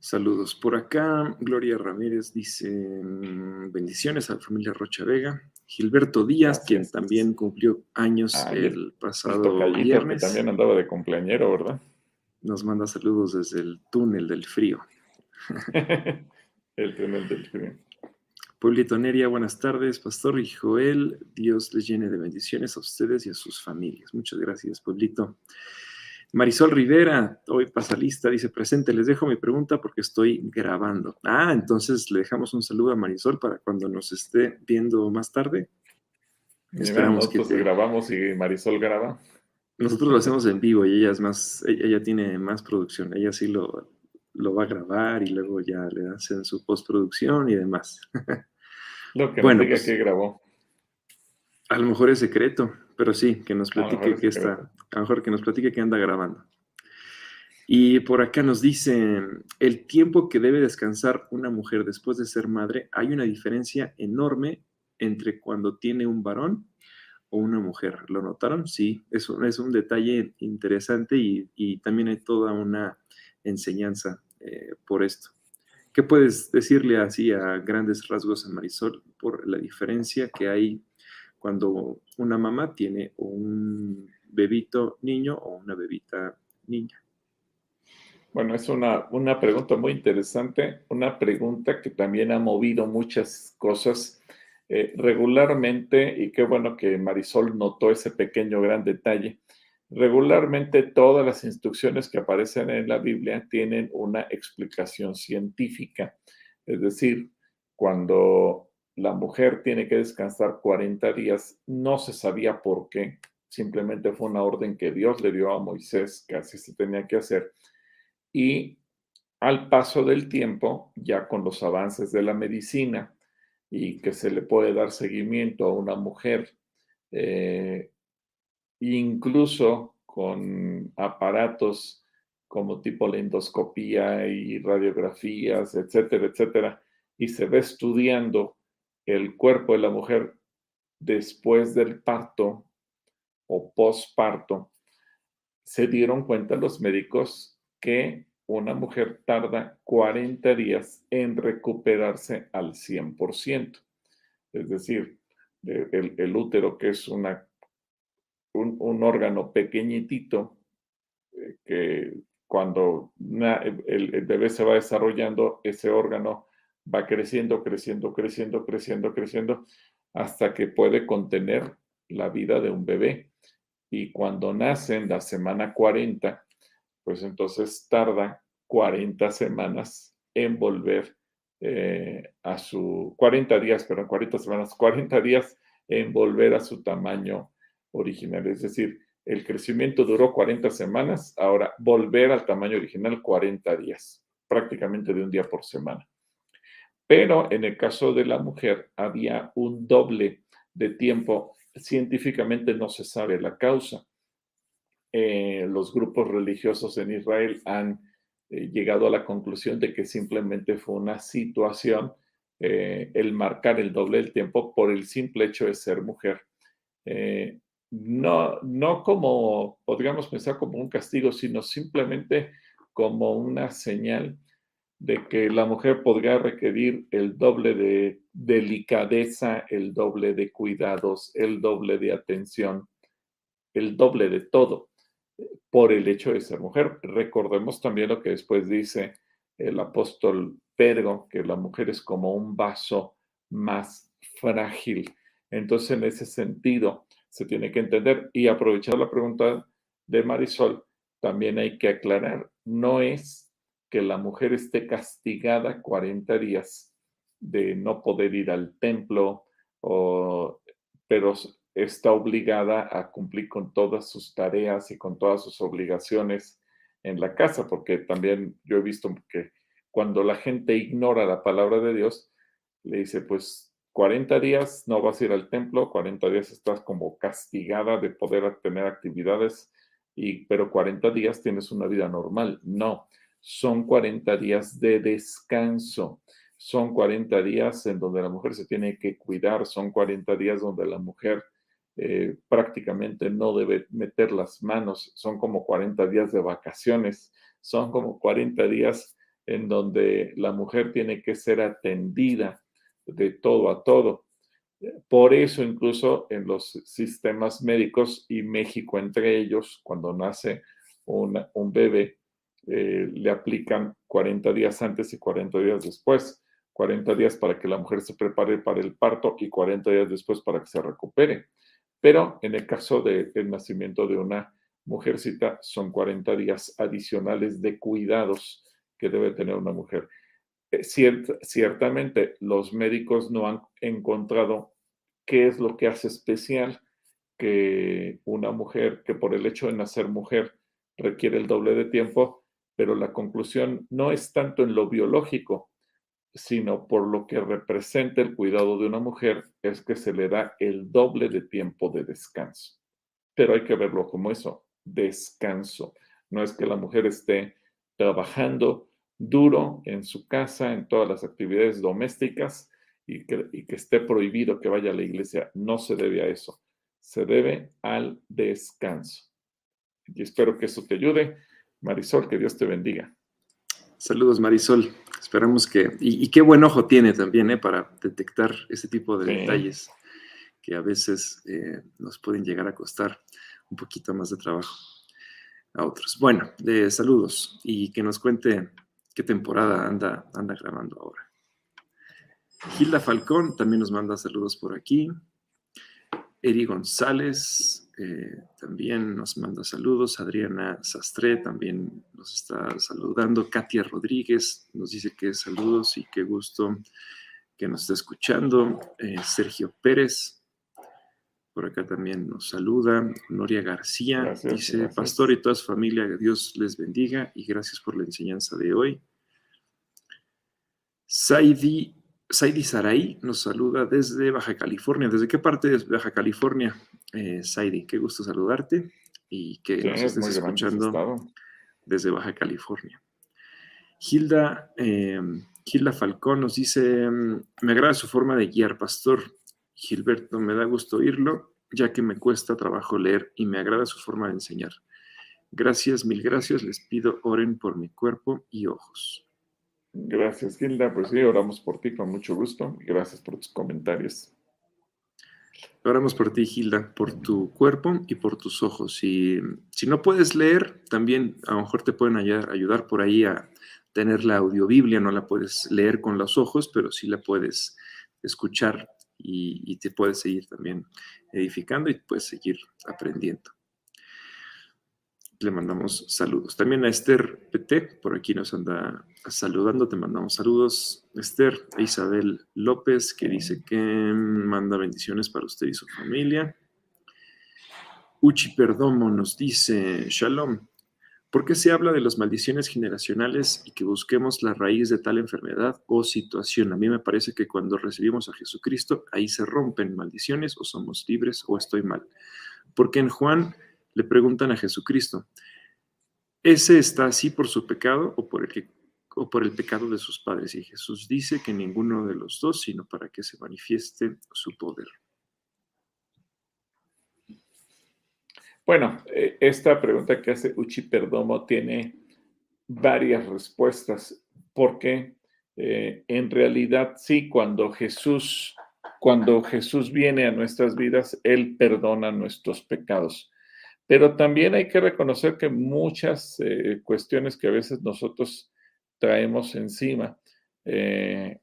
Saludos. Por acá, Gloria Ramírez dice mm, bendiciones a la familia Rocha Vega. Gilberto Díaz, quien también cumplió años ah, el pasado viernes. también andaba de cumpleañero, ¿verdad? Nos manda saludos desde el túnel del frío. [LAUGHS] el túnel del frío. Pueblito Neria, buenas tardes, Pastor y Joel. Dios les llene de bendiciones a ustedes y a sus familias. Muchas gracias, Pueblito. Marisol Rivera, hoy pasa lista, dice presente, les dejo mi pregunta porque estoy grabando. Ah, entonces le dejamos un saludo a Marisol para cuando nos esté viendo más tarde. Esperamos que grabamos y Marisol graba. Nosotros lo hacemos en vivo y ella es más, ella tiene más producción, ella sí lo, lo va a grabar y luego ya le hacen su postproducción y demás. Lo que bueno, diga pues que grabó. A lo mejor es secreto, pero sí, que nos platique que está, a lo mejor que nos platique que anda grabando. Y por acá nos dice, el tiempo que debe descansar una mujer después de ser madre, hay una diferencia enorme entre cuando tiene un varón o una mujer. ¿Lo notaron? Sí, es un, es un detalle interesante y, y también hay toda una enseñanza eh, por esto. ¿Qué puedes decirle así a grandes rasgos a Marisol por la diferencia que hay cuando una mamá tiene un bebito niño o una bebita niña? Bueno, es una, una pregunta muy interesante, una pregunta que también ha movido muchas cosas eh, regularmente y qué bueno que Marisol notó ese pequeño gran detalle. Regularmente todas las instrucciones que aparecen en la Biblia tienen una explicación científica, es decir, cuando la mujer tiene que descansar 40 días. No se sabía por qué, simplemente fue una orden que Dios le dio a Moisés, que así se tenía que hacer. Y al paso del tiempo, ya con los avances de la medicina y que se le puede dar seguimiento a una mujer, eh, incluso con aparatos como tipo la endoscopía y radiografías, etcétera, etcétera, y se ve estudiando el cuerpo de la mujer después del parto o posparto, se dieron cuenta los médicos que una mujer tarda 40 días en recuperarse al 100%. Es decir, el, útero, que es una, un, órgano pequeñitito, eh, que cuando el bebé se va desarrollando, ese órgano va creciendo, creciendo, creciendo, creciendo, creciendo, hasta que puede contener la vida de un bebé. Y cuando nace en la semana 40, pues entonces tarda 40 semanas en volver eh, a su, 40 días, perdón, 40 semanas, 40 días en volver a su tamaño original. Es decir, el crecimiento duró 40 semanas, ahora volver al tamaño original 40 días, prácticamente de un día por semana. Pero en el caso de la mujer había un doble de tiempo. Científicamente no se sabe la causa. Eh, los grupos religiosos en Israel han eh, llegado a la conclusión de que simplemente fue una situación eh, el marcar el doble del tiempo por el simple hecho de ser mujer. no, no como, podríamos pensar como un castigo, sino simplemente como una señal de que la mujer podría requerir el doble de delicadeza, el doble de cuidados, el doble de atención, el doble de todo por el hecho de ser mujer. Recordemos también lo que después dice el apóstol Pedro, que la mujer es como un vaso más frágil. Entonces, en ese sentido, se tiene que entender y aprovechar la pregunta de Marisol, también hay que aclarar, no es que la mujer esté castigada 40 días de no poder ir al templo, pero está obligada a cumplir con todas sus tareas y con todas sus obligaciones en la casa, porque también yo he visto que cuando la gente ignora la palabra de Dios, le dice, pues 40 días no vas a ir al templo, 40 días estás como castigada de poder tener actividades, y, pero 40 días tienes una vida normal. No, son 40 días de descanso. Son 40 días en donde la mujer se tiene que cuidar, son 40 días donde la mujer eh, prácticamente no debe meter las manos, son como 40 días de vacaciones, son como 40 días en donde la mujer tiene que ser atendida de todo a todo. Por eso incluso en los sistemas médicos y México entre ellos, cuando nace un bebé, eh, le aplican 40 días antes y 40 días después 40 días para que la mujer se prepare para el parto y 40 días después para que se recupere. Pero en el caso del nacimiento de una mujercita, son 40 días adicionales de cuidados que debe tener una mujer. Eh, ciertamente, los médicos no han encontrado qué es lo que hace especial que una mujer que por el hecho de nacer mujer requiere el doble de tiempo, pero la conclusión no es tanto en lo biológico, sino por lo que representa el cuidado de una mujer, es que se le da el doble de tiempo de descanso. Pero hay que verlo como eso, descanso. No es que la mujer esté trabajando duro en su casa, en todas las actividades domésticas y que, esté prohibido que vaya a la iglesia. No se debe a eso. Se debe al descanso. Y espero que eso te ayude. Marisol, que Dios te bendiga. Saludos, Marisol. Esperamos que. Y, qué buen ojo tiene también, ¿eh? Para detectar ese tipo de detalles que a veces eh, nos pueden llegar a costar un poquito más de trabajo a otros. Bueno, de saludos y que nos cuente qué temporada anda, anda grabando ahora. Gilda Falcón también nos manda saludos por aquí. Eri González eh, también nos manda saludos. Adriana Sastre también nos está saludando. Katia Rodríguez nos dice que saludos y qué gusto que nos está escuchando. Eh, Sergio Pérez, por acá también nos saluda. Noria García dice, Pastor y toda su familia, Dios les bendiga y gracias por la enseñanza de hoy. Saidi Saidi Saray nos saluda desde Baja California. ¿Desde qué parte de Baja California, eh, Saidi? Qué gusto saludarte y que nos estés escuchando desde Baja California. Hilda, eh, Hilda Falcón nos dice, me agrada su forma de guiar, pastor. Gilberto, me da gusto oírlo, ya que me cuesta trabajo leer y me agrada su forma de enseñar. Gracias, mil gracias. Les pido oren por mi cuerpo y ojos. Gracias, Gilda. Pues sí, oramos por ti con mucho gusto. Gracias por tus comentarios. Oramos por ti, Gilda, por tu cuerpo y por tus ojos. Y si no puedes leer, también a lo mejor te pueden ayudar por ahí a tener la audiobiblia. No la puedes leer con los ojos, pero sí la puedes escuchar y, y te puedes seguir también edificando y puedes seguir aprendiendo le mandamos saludos. También a Esther PT, por aquí nos anda saludando, te mandamos saludos. Esther, a Isabel López, que dice que manda bendiciones para usted y su familia. Uchi Perdomo nos dice, Shalom, ¿por qué se habla de las maldiciones generacionales y que busquemos la raíz de tal enfermedad o situación? A mí me parece que cuando recibimos a Jesucristo, ahí se rompen maldiciones o somos libres o estoy mal. Porque en Juan le preguntan a Jesucristo, ¿ese está así por su pecado o por el, o por el pecado de sus padres? Y Jesús dice que ninguno de los dos, sino para que se manifieste su poder. Bueno, eh, esta pregunta que hace Uchi Perdomo tiene varias respuestas, porque eh, en realidad sí, cuando Jesús, cuando Jesús viene a nuestras vidas, Él perdona nuestros pecados. Pero también hay que reconocer que muchas eh, cuestiones que a veces nosotros traemos encima. Eh,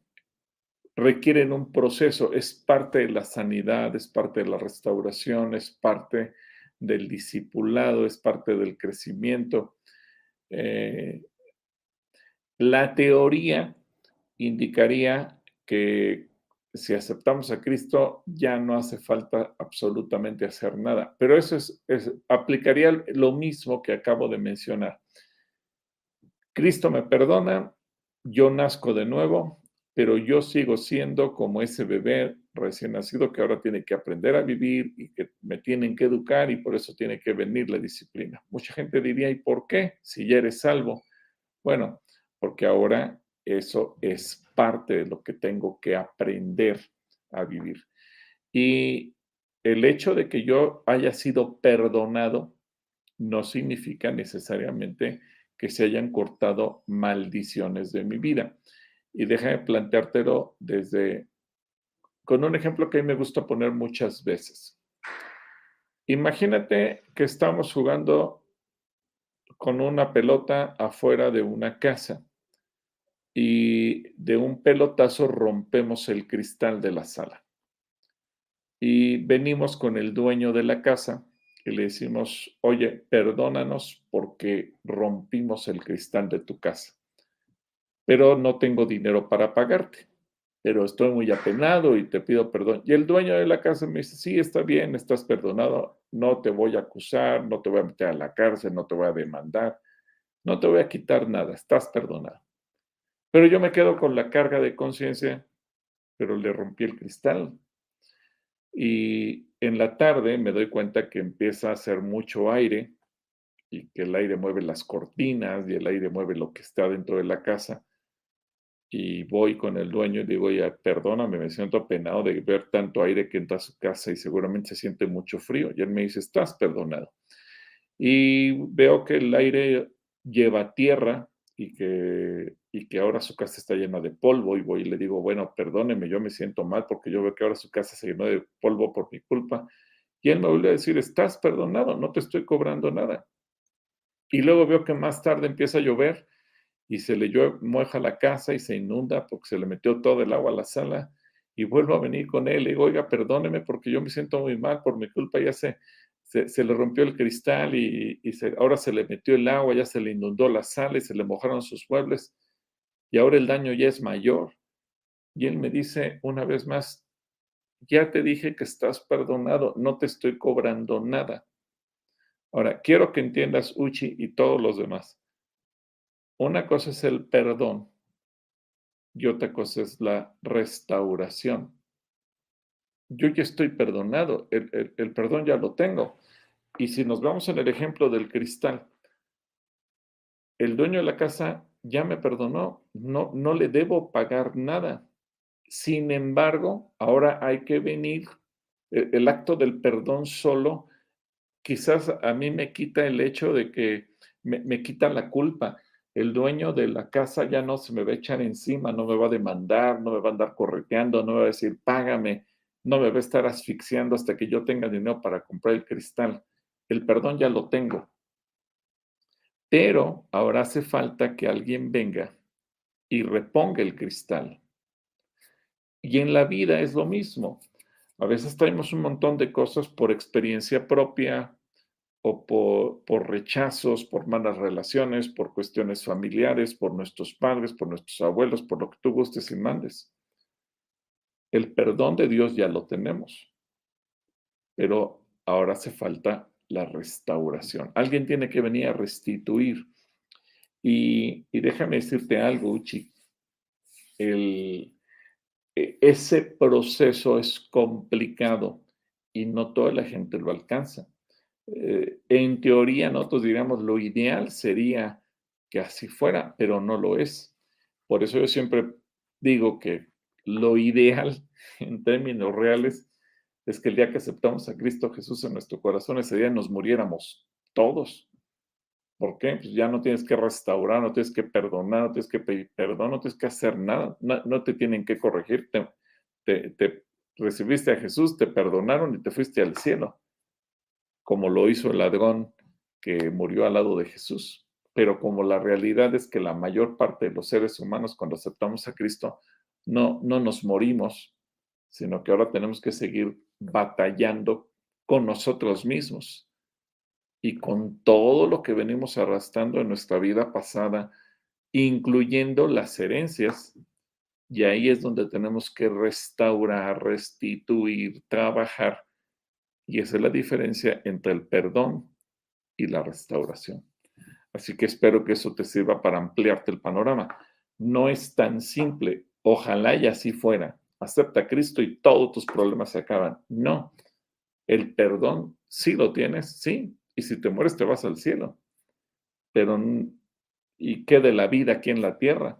requieren un proceso, es parte de la sanidad, es parte de la restauración, es parte del discipulado, es parte del crecimiento. Eh, la teoría indicaría que si aceptamos a Cristo ya no hace falta absolutamente hacer nada, pero eso es, aplicaría lo mismo que acabo de mencionar. Cristo me perdona, yo nazco de nuevo, pero yo sigo siendo como ese bebé recién nacido que ahora tiene que aprender a vivir y que me tienen que educar y por eso tiene que venir la disciplina. Mucha gente diría, ¿y por qué? Si ya eres salvo. Bueno, porque ahora eso es parte de lo que tengo que aprender a vivir. Y el hecho de que yo haya sido perdonado no significa necesariamente que se hayan cortado maldiciones de mi vida. Y déjame planteártelo desde, con un ejemplo que a mí me gusta poner muchas veces. Imagínate que estamos jugando con una pelota afuera de una casa y de un pelotazo rompemos el cristal de la sala. Y venimos con el dueño de la casa y le decimos, oye, perdónanos porque rompimos el cristal de tu casa pero no tengo dinero para pagarte, pero estoy muy apenado y te pido perdón. Y el dueño de la casa me dice, sí, está bien, estás perdonado, no te voy a acusar, no te voy a meter a la cárcel, no te voy a demandar, no te voy a quitar nada, estás perdonado. Pero yo me quedo con la carga de conciencia, pero le rompí el cristal. Y en la tarde me doy cuenta que empieza a hacer mucho aire y que el aire mueve las cortinas y el aire mueve lo que está dentro de la casa y voy con el dueño y digo, ya, perdóname, me siento apenado de ver tanto aire que entra a su casa y seguramente se siente mucho frío. Y él me dice, estás perdonado. Y veo que el aire lleva tierra y que, y que ahora su casa está llena de polvo y voy y le digo, bueno, perdóneme, yo me siento mal porque yo veo que ahora su casa se llenó de polvo por mi culpa. Y él me vuelve a decir, estás perdonado, no te estoy cobrando nada. Y luego veo que más tarde empieza a llover y se le moja la casa y se inunda porque se le metió todo el agua a la sala y vuelvo a venir con él y digo, oiga, perdóneme porque yo me siento muy mal por mi culpa, ya se, se, le rompió el cristal y, ahora se le metió el agua, ya se le inundó la sala y se le mojaron sus muebles y ahora el daño ya es mayor. Y él me dice una vez más, ya te dije que estás perdonado, no te estoy cobrando nada. Ahora, quiero que entiendas, Uchi y todos los demás una cosa es el perdón y otra cosa es la restauración. Yo ya estoy perdonado, el, perdón ya lo tengo. Y si nos vamos en el ejemplo del cristal, el dueño de la casa ya me perdonó, no, no le debo pagar nada. Sin embargo, ahora hay que venir, el, el acto del perdón solo, quizás a mí me quita el hecho de que me, me quita la culpa el dueño de la casa ya no se me va a echar encima, no me va a demandar, no me va a andar correteando, no me va a decir, págame, no me va a estar asfixiando hasta que yo tenga dinero para comprar el cristal. El perdón ya lo tengo. Pero ahora hace falta que alguien venga y reponga el cristal. Y en la vida es lo mismo. A veces traemos un montón de cosas por experiencia propia, o por, rechazos, por malas relaciones, por cuestiones familiares, por nuestros padres, por nuestros abuelos, por lo que tú gustes y mandes. El perdón de Dios ya lo tenemos, pero ahora hace falta la restauración. Alguien tiene que venir a restituir. Y, déjame decirte algo, Uchi. E, ese proceso es complicado y no toda la gente lo alcanza. Eh, en teoría nosotros diríamos lo ideal sería que así fuera, pero no lo es. Por eso yo siempre digo que lo ideal [LAUGHS] en términos reales es que el día que aceptamos a Cristo Jesús en nuestro corazón, ese día nos muriéramos todos. ¿Por qué? Pues ya no tienes que restaurar, no tienes que perdonar, no tienes que pedir perdón, no tienes que hacer nada, no, te tienen que corregir. te recibiste a Jesús, te perdonaron y te fuiste al cielo como lo hizo el ladrón que murió al lado de Jesús. pero como la realidad es que la mayor parte de los seres humanos cuando aceptamos a Cristo no, no nos morimos, sino que ahora tenemos que seguir batallando con nosotros mismos y con todo lo que venimos arrastrando en nuestra vida pasada, incluyendo las herencias. Y ahí es donde tenemos que restaurar, restituir, trabajar. Y esa es la diferencia entre el perdón y la restauración. Así que espero que eso te sirva para ampliarte el panorama. No es tan simple. Ojalá y así fuera. Acepta a Cristo y todos tus problemas se acaban. No. El perdón sí lo tienes, sí, y si te mueres te vas al cielo. Pero, ¿y qué de la vida aquí en la tierra?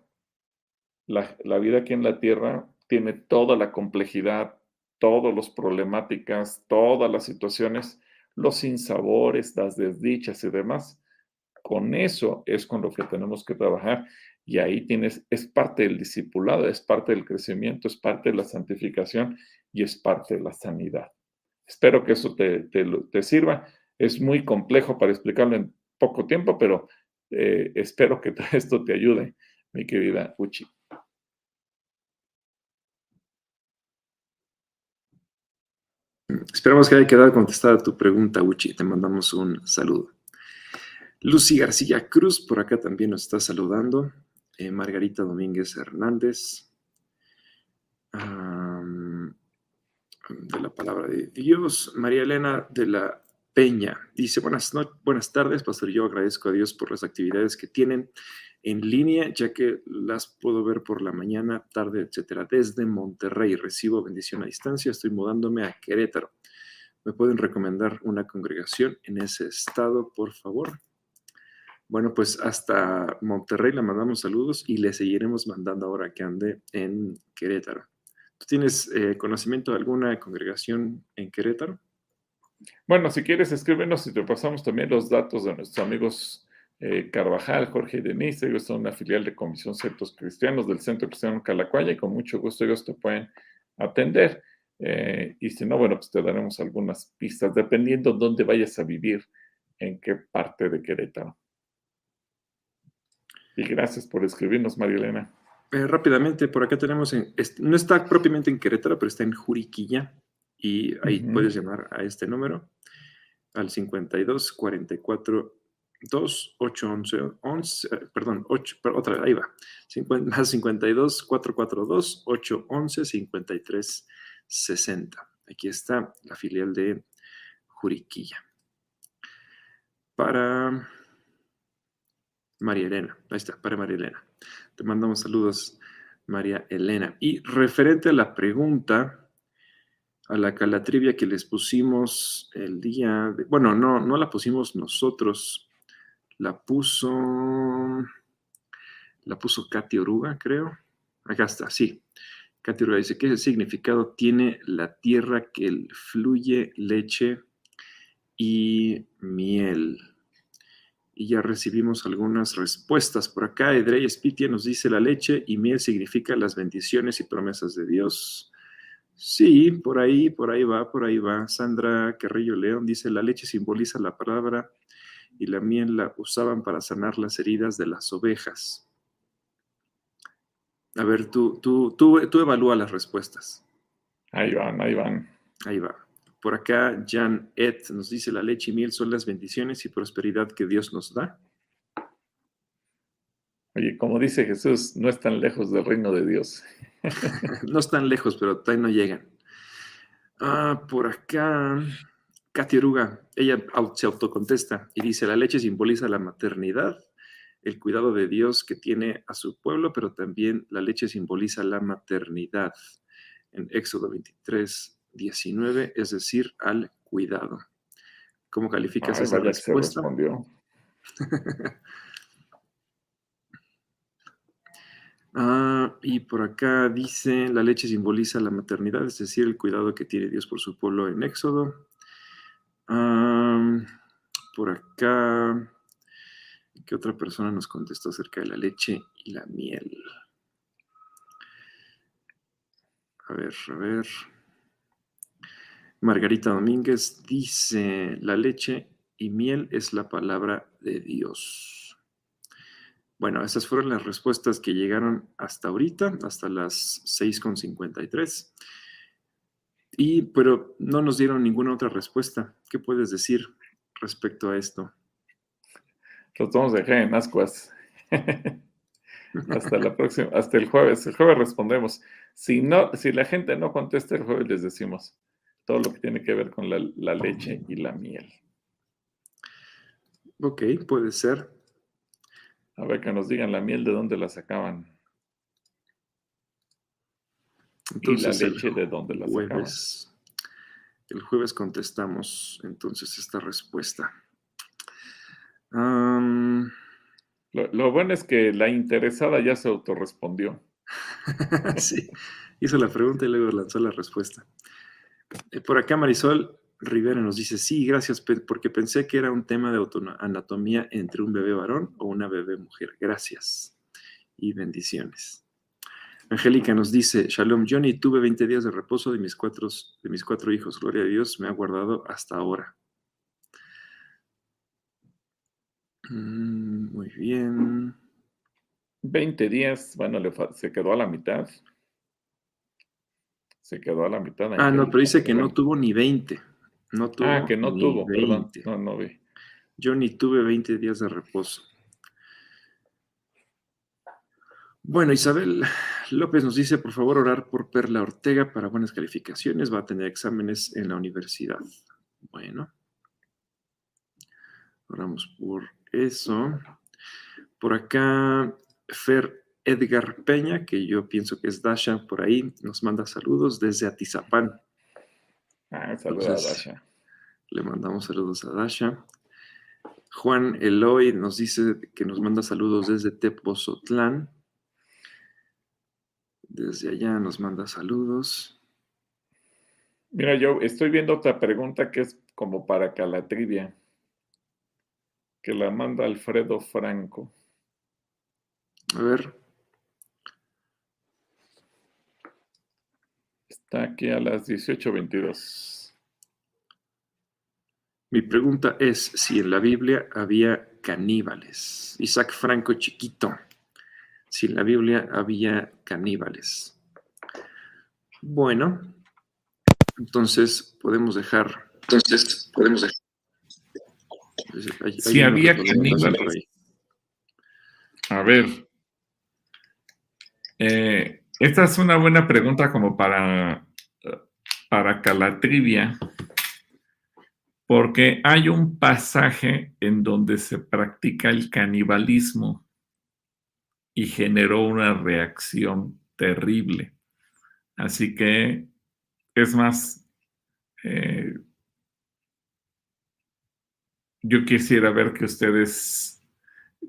La, la vida aquí en la tierra tiene toda la complejidad, todas las problemáticas, todas las situaciones, los sinsabores, las desdichas y demás. Con eso es con lo que tenemos que trabajar y ahí tienes, es parte del discipulado, es parte del crecimiento, es parte de la santificación y es parte de la sanidad. Espero que eso te, te, sirva. Es muy complejo para explicarlo en poco tiempo, pero eh, espero que [LAUGHS] esto te ayude, mi querida Uchi. Esperamos que haya quedado contestada tu pregunta, Uchi. Te mandamos un saludo. Lucy García Cruz por acá también nos está saludando. Eh, Margarita Domínguez Hernández. de la palabra de Dios. María Elena de la Peña dice, buenas, buenas tardes, pastor. Yo agradezco a Dios por las actividades que tienen en línea, ya que las puedo ver por la mañana, tarde, etcétera. Desde Monterrey recibo bendición a distancia. Estoy mudándome a Querétaro. ¿Me pueden recomendar una congregación en ese estado, por favor? Bueno, pues hasta Monterrey le mandamos saludos y le seguiremos mandando ahora que ande en Querétaro. ¿Tú tienes eh, conocimiento de alguna congregación en Querétaro? Bueno, si quieres, escríbenos y te pasamos también los datos de nuestros amigos eh, Carvajal, Jorge y Denise. Ellos son una filial de Comisión Centros Cristianos del Centro Cristiano Calacuaya y con mucho gusto ellos te pueden atender. Eh, y si no, bueno, pues te daremos algunas pistas dependiendo dónde vayas a vivir, en qué parte de Querétaro. Y gracias por escribirnos, María Elena. Eh, rápidamente, por acá tenemos, no está propiamente en Querétaro, pero está en Juriquilla, y ahí puedes llamar a este número al 52 44 2 8 11 11 perdón 8 otra ahí va 50, más 52 442 8 11 53 60 aquí está la filial de Juriquilla. Para María Elena ahí está para María Elena te mandamos saludos María Elena y referente a la pregunta a la calatrivia que les pusimos el día, de, bueno, no, no la pusimos nosotros, la puso, la puso Katy Oruga, creo. Acá está, sí. Katy Oruga dice, ¿qué significado tiene la tierra que fluye leche y miel? Y ya recibimos algunas respuestas por acá. Edrey Spitia nos dice, la leche y miel significa las bendiciones y promesas de Dios. Sí, por ahí, por ahí va, por ahí va. Sandra Carrillo León dice, la leche simboliza la palabra y la miel la usaban para sanar las heridas de las ovejas. A ver, tú, tú, tú, tú evalúa las respuestas. Ahí van, ahí van. Ahí va. Por acá, Jan Ed nos dice, la leche y miel son las bendiciones y prosperidad que Dios nos da. Oye, como dice Jesús, no están lejos del reino de Dios. [LAUGHS] no están lejos, pero todavía no llegan. Ah, por acá, Katy Oruga, ella se autocontesta y dice, la leche simboliza la maternidad, el cuidado de Dios que tiene a su pueblo, pero también la leche simboliza la maternidad. En Éxodo 23, 19, es decir, al cuidado. ¿Cómo calificas esa respuesta? [LAUGHS] Ah, y por acá dice, la leche simboliza la maternidad, es decir, el cuidado que tiene Dios por su pueblo en Éxodo. por acá, ¿qué otra persona nos contestó acerca de la leche y la miel? A ver, a ver. Margarita Domínguez dice, la leche y miel es la palabra de Dios. Bueno, esas fueron las respuestas que llegaron hasta ahorita, hasta las 6.53. Y, pero no nos dieron ninguna otra respuesta. ¿Qué puedes decir respecto a esto? Los vamos a dejar en ascuas. [LAUGHS] hasta la [LAUGHS] próxima, hasta el jueves. El jueves respondemos. Si no, si la gente no contesta el jueves, les decimos todo lo que tiene que ver con la, la leche y la miel. Ok, puede ser. A ver que nos digan la miel de dónde la sacaban. Entonces, y la leche de dónde la sacaban. el jueves contestamos entonces esta respuesta. Lo, lo bueno es que la interesada ya se autorrespondió. [LAUGHS] sí, hizo la pregunta y luego lanzó la respuesta. Eh, Por acá Marisol Rivera nos dice, sí, gracias, porque pensé que era un tema de anatomía entre un bebé varón o una bebé mujer. Gracias y bendiciones. Angélica nos dice, Shalom, Johnny, tuve 20 días de reposo de mis cuatro, de mis cuatro hijos. Gloria a Dios, me ha guardado hasta ahora. Mm, muy bien. 20 días, bueno, se quedó a la mitad. Se quedó a la mitad. Ah, no, pero dice que no tuvo ni 20. No tuvo Ah, que no ni tuvo, perdón. 20. No, no vi. Yo ni tuve 20 días de reposo. Bueno, Isabel López nos dice, por favor, orar por Perla Ortega para buenas calificaciones. Va a tener exámenes en la universidad. Bueno, oramos por eso. Por acá, Fer Edgar Peña, que yo pienso que es Dasha por ahí, nos manda saludos desde Atizapán. Ah, saluda a Dasha. Le mandamos saludos a Dasha. Juan Eloy nos dice que nos manda saludos desde Tepozotlán. Desde allá nos manda saludos. Mira, yo estoy viendo otra pregunta que es como para Calatrivia, que la manda Alfredo Franco. A ver, Está aquí a las 18.22. mi pregunta es si en la Biblia había caníbales. Isaac Franco chiquito, si en la Biblia había caníbales. Bueno, entonces podemos dejar. Entonces podemos dejar. Hay- Si hay había caníbales. A ver. eh, esta es una buena pregunta como para, para Calatrivia, porque hay un pasaje en donde se practica el canibalismo y generó una reacción terrible. Así que, es más, eh, yo quisiera ver que ustedes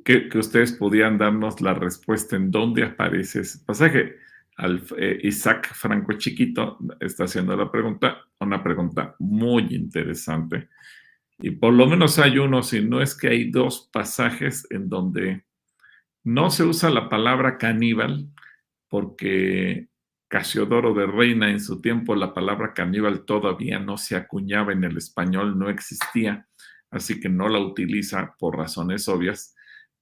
que, que ustedes pudieran darnos la respuesta en dónde aparece ese pasaje. Eh, Isaac Franco Chiquito está haciendo la pregunta, una pregunta muy interesante. Y por lo menos hay uno, si no es que hay dos pasajes en donde no se usa la palabra caníbal, porque Casiodoro de Reina en su tiempo la palabra caníbal todavía no se acuñaba en el español, no existía, así que no la utiliza por razones obvias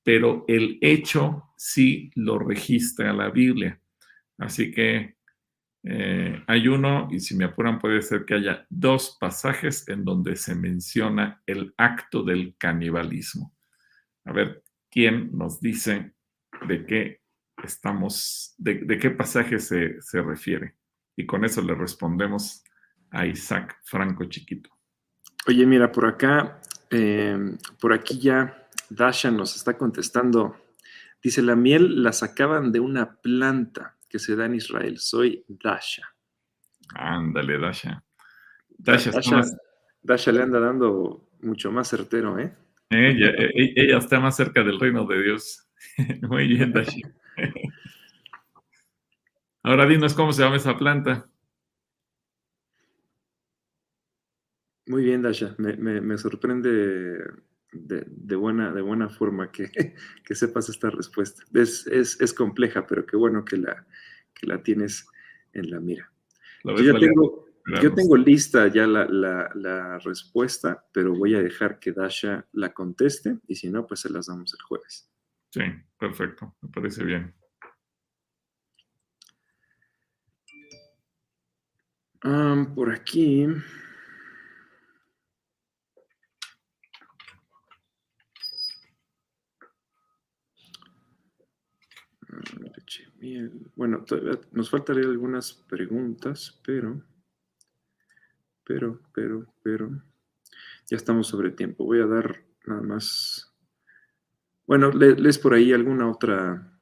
pero el hecho sí lo registra la Biblia. Así que eh, hay uno, y si me apuran puede ser que haya dos pasajes en donde se menciona el acto del canibalismo. A ver, ¿quién nos dice de qué estamos, de, qué pasaje se, se refiere? Y con eso le respondemos a Isaac Franco Chiquito. Oye, mira, por acá, eh, por aquí ya Dasha nos está contestando. Dice, la miel la sacaban de una planta que se da en Israel. Soy Dasha. Ándale, Dasha. Dasha, Dasha, más- Dasha le anda dando mucho más certero, ¿eh? Ella, e- ella está más cerca del reino de Dios. [LAUGHS] Muy bien, Dashi. [LAUGHS] Ahora dinos cómo se llama esa planta. Muy bien, Dasha. Me, me- me sorprende de, de buena, de buena forma que, [LAUGHS] que sepas esta respuesta. Es, es- es compleja, pero qué bueno que la, que la tienes en la mira. ¿Lo Yo ya tengo, yo tengo lista ya la, la- la respuesta, pero voy a dejar que Dasha la conteste y si no, pues se las damos el jueves. Sí, perfecto, me parece bien. por aquí. Bueno, nos faltarían algunas preguntas, pero, pero, pero, pero, ya estamos sobre tiempo. Voy a dar nada más. Bueno, lees por ahí alguna otra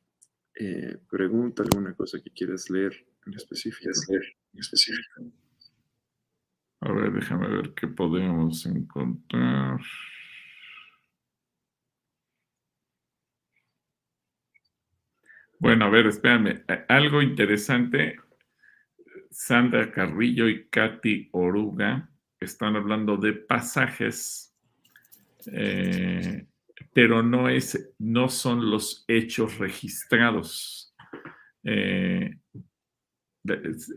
eh, pregunta, alguna cosa que quieras leer en específico. En específico. A ver, déjame ver qué podemos encontrar. Bueno, a ver, espérame. Algo interesante. Sandra Carrillo y Katy Oruga están hablando de pasajes, eh, pero no, es, no son los hechos registrados. Eh,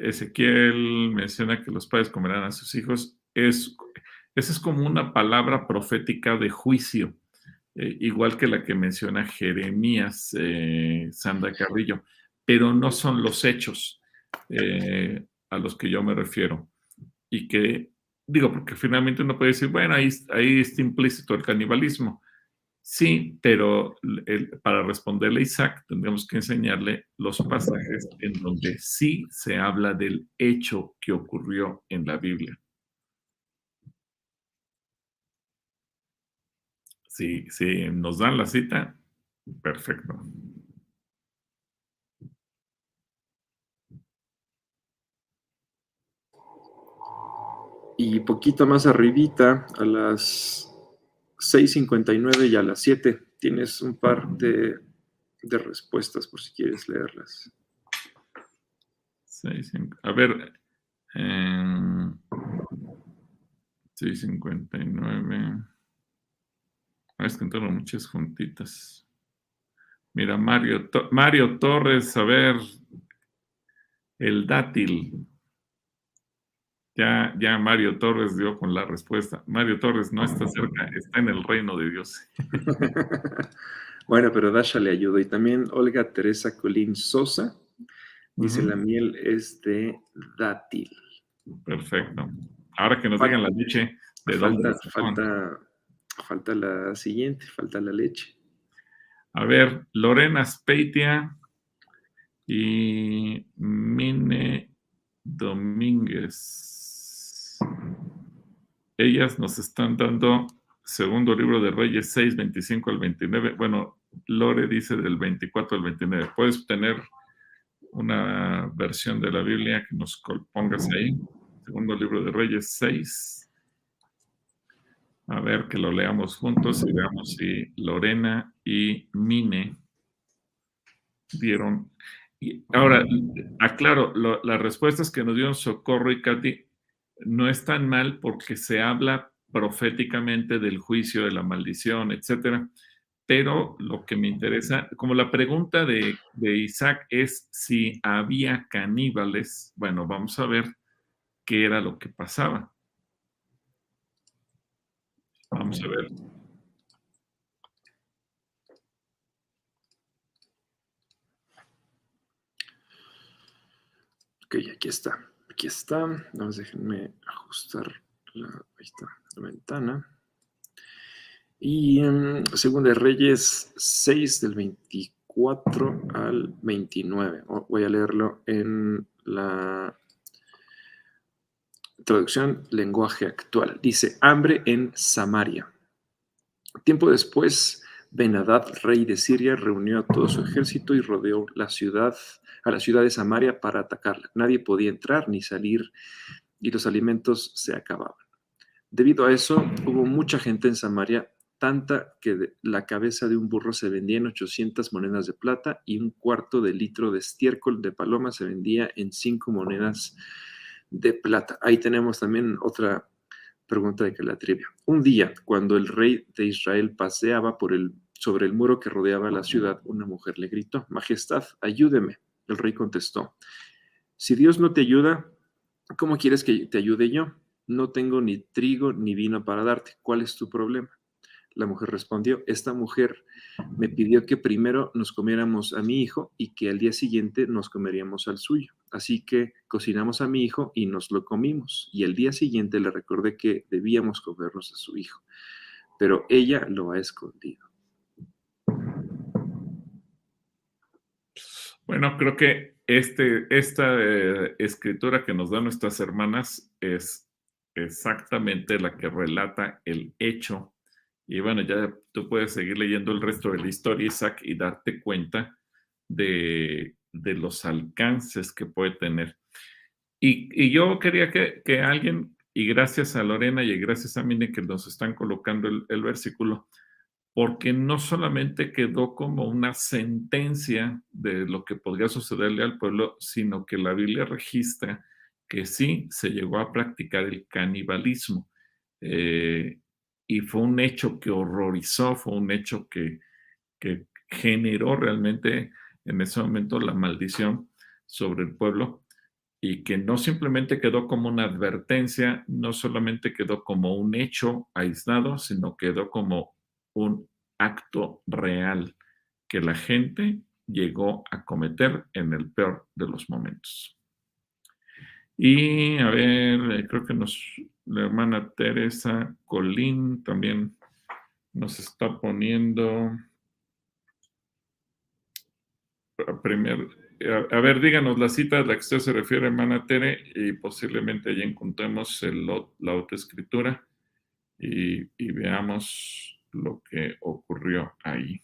Ezequiel menciona que los padres comerán a sus hijos. Es, esa es como una palabra profética de juicio. Eh, igual que la que menciona Jeremías eh, Sandra Carrillo, pero no son los hechos eh, a los que yo me refiero. Y que, digo, porque finalmente uno puede decir, bueno, ahí, ahí está implícito el canibalismo. Sí, pero para responderle a Isaac tendríamos que enseñarle los pasajes en donde sí se habla del hecho que ocurrió en la Biblia. Si, nos dan la cita, perfecto. Y poquito más arribita, a las 6.59 y a las 7, tienes un par de, respuestas por si quieres leerlas. a ver, eh, 6.59. Es que entraron muchas juntitas. Mira, Mario, Mario Torres, a ver, el dátil. Ya, ya Mario Torres dio con la respuesta. Mario Torres no está cerca, [LAUGHS] está en el reino de Dios. [LAUGHS] bueno, pero Dasha le ayudó. Y también Olga Teresa Colín Sosa dice: La miel es de dátil. Perfecto. Ahora que nos digan la leche, ¿de dónde falta, Falta la siguiente, falta la leche. A ver, Lorena Speitia y Mine Domínguez. Ellas nos están dando segundo libro de Reyes 6, 25 al 29. Bueno, Lore dice del 24 al 29. Puedes tener una versión de la Biblia que nos pongas ahí. Segundo libro de Reyes 6, a ver, que lo leamos juntos y veamos si Lorena y Mine dieron. Ahora, aclaro, las respuestas que nos dieron Socorro y Katy no están mal porque se habla proféticamente del juicio, de la maldición, etcétera. Pero lo que me interesa, como la pregunta de Isaac es si había caníbales, bueno, vamos a ver qué era lo que pasaba. Vamos a ver. Ok, aquí está. Aquí está. Vamos, déjenme ajustar la, ventana. Y en Segunda de Reyes 6 del 24 al 29. Voy a leerlo en la Traducción lenguaje actual. Dice, hambre en Samaria. Tiempo después, Benadad, rey de Siria, reunió a todo su ejército y rodeó la ciudad, a la ciudad de Samaria para atacarla. Nadie podía entrar ni salir y los alimentos se acababan. Debido a eso, hubo mucha gente en Samaria, tanta que la cabeza de un burro se vendía en 800 monedas de plata y un cuarto de litro de estiércol de paloma se vendía en 5 monedas de plata. Ahí tenemos también otra pregunta de que la trivia. Un día, cuando el rey de Israel paseaba por el, sobre el muro que rodeaba la ciudad, una mujer le gritó, Majestad, ayúdeme. El rey contestó, si Dios no te ayuda, ¿cómo quieres que te ayude yo? No tengo ni trigo ni vino para darte. ¿Cuál es tu problema? La mujer respondió, esta mujer me pidió que primero nos comiéramos a mi hijo y que al día siguiente nos comeríamos al suyo. Así que cocinamos a mi hijo y nos lo comimos. Y al día siguiente le recordé que debíamos comernos a su hijo. Pero ella lo ha escondido. Bueno, creo que este, esta eh, escritura que nos dan nuestras hermanas es exactamente la que relata el hecho y bueno, ya tú puedes seguir leyendo el resto de la historia, Isaac, y darte cuenta de, los alcances que puede tener. Y, yo quería que, alguien, y gracias a Lorena y gracias a Mine que nos están colocando el, el versículo, porque no solamente quedó como una sentencia de lo que podría sucederle al pueblo, sino que la Biblia registra que sí se llegó a practicar el canibalismo. Eh, y fue un hecho que horrorizó, fue un hecho que, generó realmente en ese momento la maldición sobre el pueblo y que no simplemente quedó como una advertencia, no solamente quedó como un hecho aislado, sino quedó como un acto real que la gente llegó a cometer en el peor de los momentos. Y a ver, creo que nos la hermana Teresa Colín también nos está poniendo. A, a, ver, díganos la cita a la que usted se refiere, hermana Tere, y posiblemente allí encontremos el, la autoescritura y, y veamos lo que ocurrió ahí.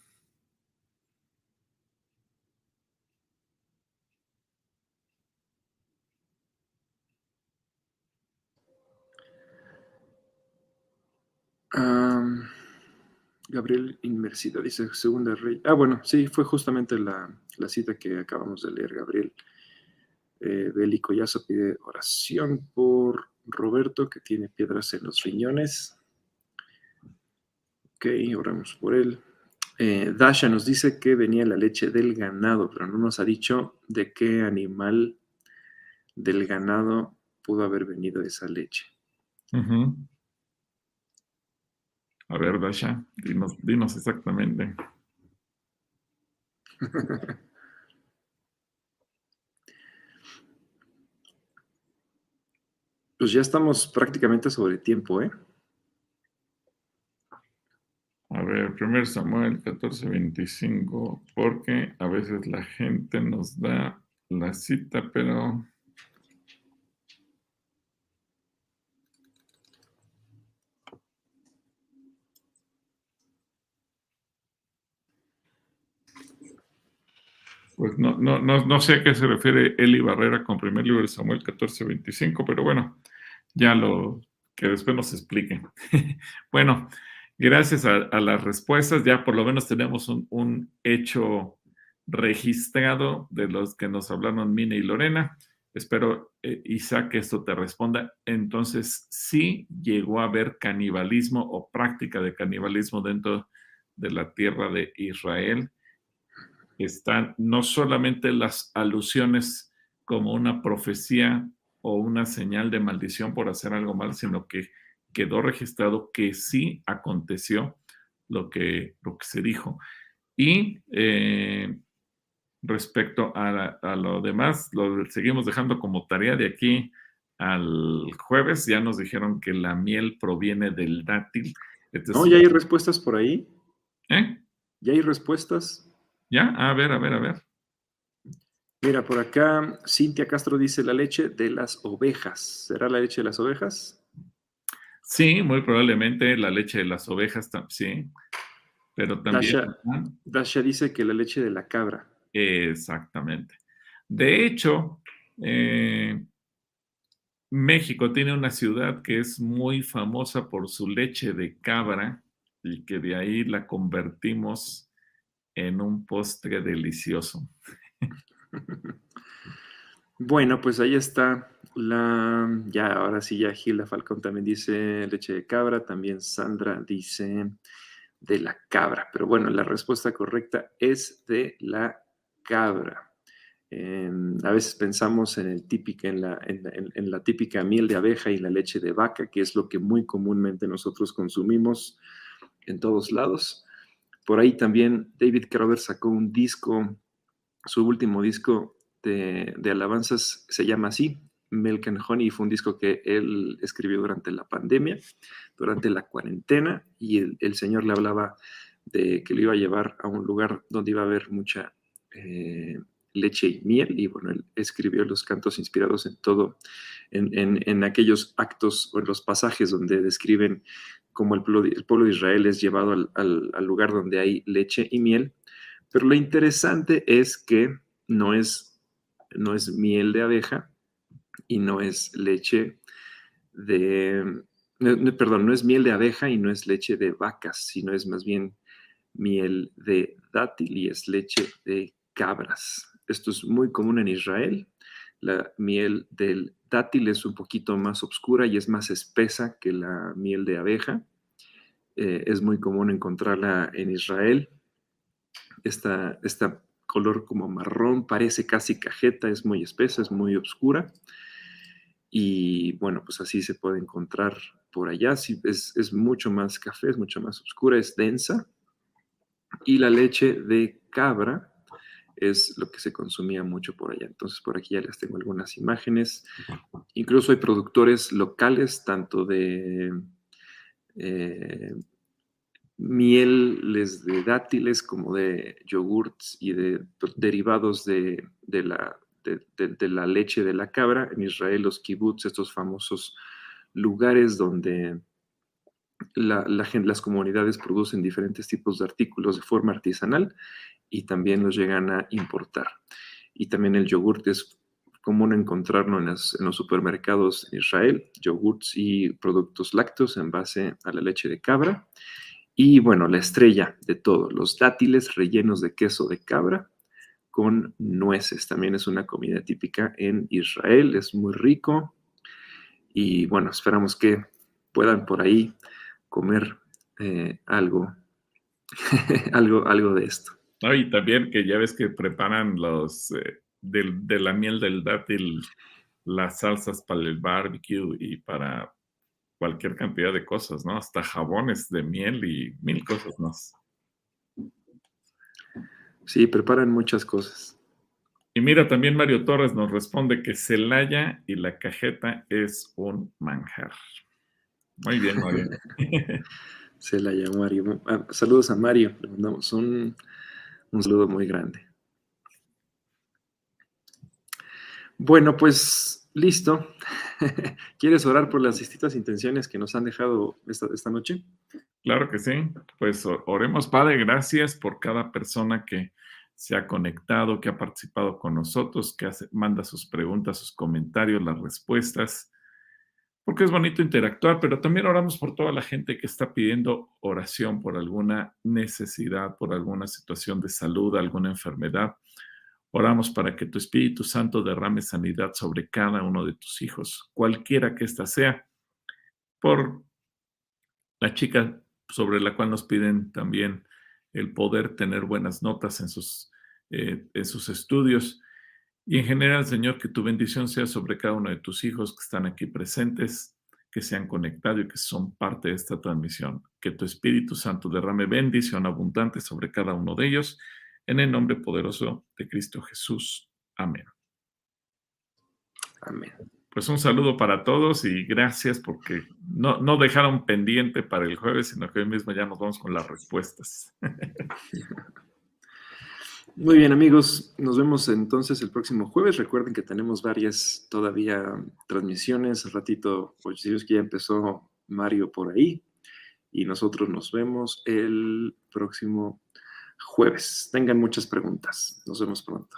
Gabriel Inmersida dice Segunda Rey. Ah, bueno, sí, fue justamente la, cita que acabamos de leer, Gabriel. Eh, Yazo pide oración por Roberto, que tiene piedras en los riñones. Ok, oramos por él. Eh, Dasha nos dice que venía la leche del ganado, pero no nos ha dicho de qué animal del ganado pudo haber venido esa leche. A ver, Dasha, dinos, dinos exactamente. [LAUGHS] Pues ya estamos prácticamente sobre tiempo, ¿eh? A ver, primer Samuel 14:25, porque a veces la gente nos da la cita, pero Pues no, no, no, sé a qué se refiere Eli Barrera con primer libro de Samuel 14:25, pero bueno, ya lo que después nos explique. [LAUGHS] bueno, gracias a, las respuestas, ya por lo menos tenemos un, hecho registrado de los que nos hablaron Mine y Lorena. Espero, eh, Isaac, que esto te responda. Entonces, sí llegó a haber canibalismo o práctica de canibalismo dentro de la tierra de Israel están no solamente las alusiones como una profecía o una señal de maldición por hacer algo mal, sino que quedó registrado que sí aconteció lo que, lo que se dijo. Y eh, respecto a, lo demás, lo seguimos dejando como tarea de aquí al jueves. Ya nos dijeron que la miel proviene del dátil. no, ya hay respuestas por ahí. ¿Eh? Ya hay respuestas. ¿Ya? A ver, a ver, a ver. Mira, por acá Cintia Castro dice la leche de las ovejas. ¿Será la leche de las ovejas? Sí, muy probablemente la leche de las ovejas, sí. Pero también. Dasha, dice que la leche de la cabra. Exactamente. De hecho, eh, México tiene una ciudad que es muy famosa por su leche de cabra y que de ahí la convertimos en un postre delicioso. [LAUGHS] Bueno, pues ahí está la, ya ahora sí, ya Gilda Falcón también dice leche de cabra, también Sandra dice de la cabra, pero bueno, la respuesta correcta es de la cabra. Em, a veces pensamos en, el típica, en, la, en la típica miel de abeja y la leche de vaca, que es lo que muy comúnmente nosotros consumimos en todos lados. Por ahí también David Crowder sacó un disco, su último disco de, alabanzas se llama así, Milk and Honey, fue un disco que él escribió durante la pandemia, durante la cuarentena, y el, Señor le hablaba de que lo iba a llevar a un lugar donde iba a haber mucha eh, leche y miel, y bueno, él escribió los cantos inspirados en todo, en, aquellos actos o en los pasajes donde describen cómo el pueblo, de Israel es llevado al, lugar donde hay leche y miel. Pero lo interesante es que no es, no es miel de abeja y no es leche de, perdón, no es miel de abeja y no es leche de vacas, sino es más bien miel de dátil y es leche de cabras. Esto es muy común en Israel. La miel del dátil es un poquito más oscura y es más espesa que la miel de abeja. Eh, es muy común encontrarla en Israel. Esta, esta color como marrón, parece casi cajeta, es muy espesa, es muy oscura. Y bueno, pues así se puede encontrar por allá. es, es mucho más café, es mucho más oscura, es densa. Y la leche de cabra es lo que se consumía mucho por allá. Entonces por aquí ya les tengo algunas imágenes. Incluso hay productores locales, tanto de eh, mieles de dátiles como de yogurts y de derivados de, la, de, la leche de la cabra. En Israel los kibbutz, estos famosos lugares donde la, las comunidades producen diferentes tipos de artículos de forma artesanal y también los llegan a importar. Y también el yogurt es común encontrarlo en, los supermercados en Israel, yogurts y productos lácteos en base a la leche de cabra. Y bueno, la estrella de todo, los dátiles rellenos de queso de cabra con nueces. También es una comida típica en Israel, es muy rico. Y bueno, esperamos que puedan por ahí comer eh, algo, [LAUGHS] algo, algo de esto. y también que ya ves que preparan los eh, de, la miel del dátil, las salsas para el barbecue y para cualquier cantidad de cosas, ¿no? Hasta jabones de miel y mil cosas más. Sí, preparan muchas cosas. Y mira, también Mario Torres nos responde que Celaya y la cajeta es un manjar. Muy bien, Mario. [LAUGHS] Celaya, Mario. Ah, saludos a Mario. Le mandamos un, un saludo muy grande. Bueno, pues listo. [LAUGHS] ¿Quieres orar por las distintas intenciones que nos han dejado esta, esta noche? Claro que sí. Pues oremos, Padre, gracias por cada persona que se ha conectado, que ha participado con nosotros, que manda sus preguntas, sus comentarios, las respuestas, porque es bonito interactuar, pero también oramos por toda la gente que está pidiendo oración por alguna necesidad, por alguna situación de salud, alguna enfermedad. Oramos para que tu Espíritu Santo derrame sanidad sobre cada uno de tus hijos, cualquiera que ésta sea. Por la chica sobre la cual nos piden también el poder tener buenas notas en sus, eh, en sus estudios. Y en general, Señor, que tu bendición sea sobre cada uno de tus hijos que están aquí presentes, que se han conectado y que son parte de esta transmisión. Que tu Espíritu Santo derrame bendición abundante sobre cada uno de ellos en el nombre poderoso de Cristo Jesús. Amén. Amén. Pues un saludo para todos y gracias porque no, no dejaron pendiente para el jueves, sino que hoy mismo ya nos vamos con las respuestas. [LAUGHS] Muy bien amigos, nos vemos entonces el próximo jueves. Recuerden que tenemos varias todavía transmisiones. Al ratito, pues es que ya empezó Mario por ahí. Y nosotros nos vemos el próximo jueves. Tengan muchas preguntas. Nos vemos pronto.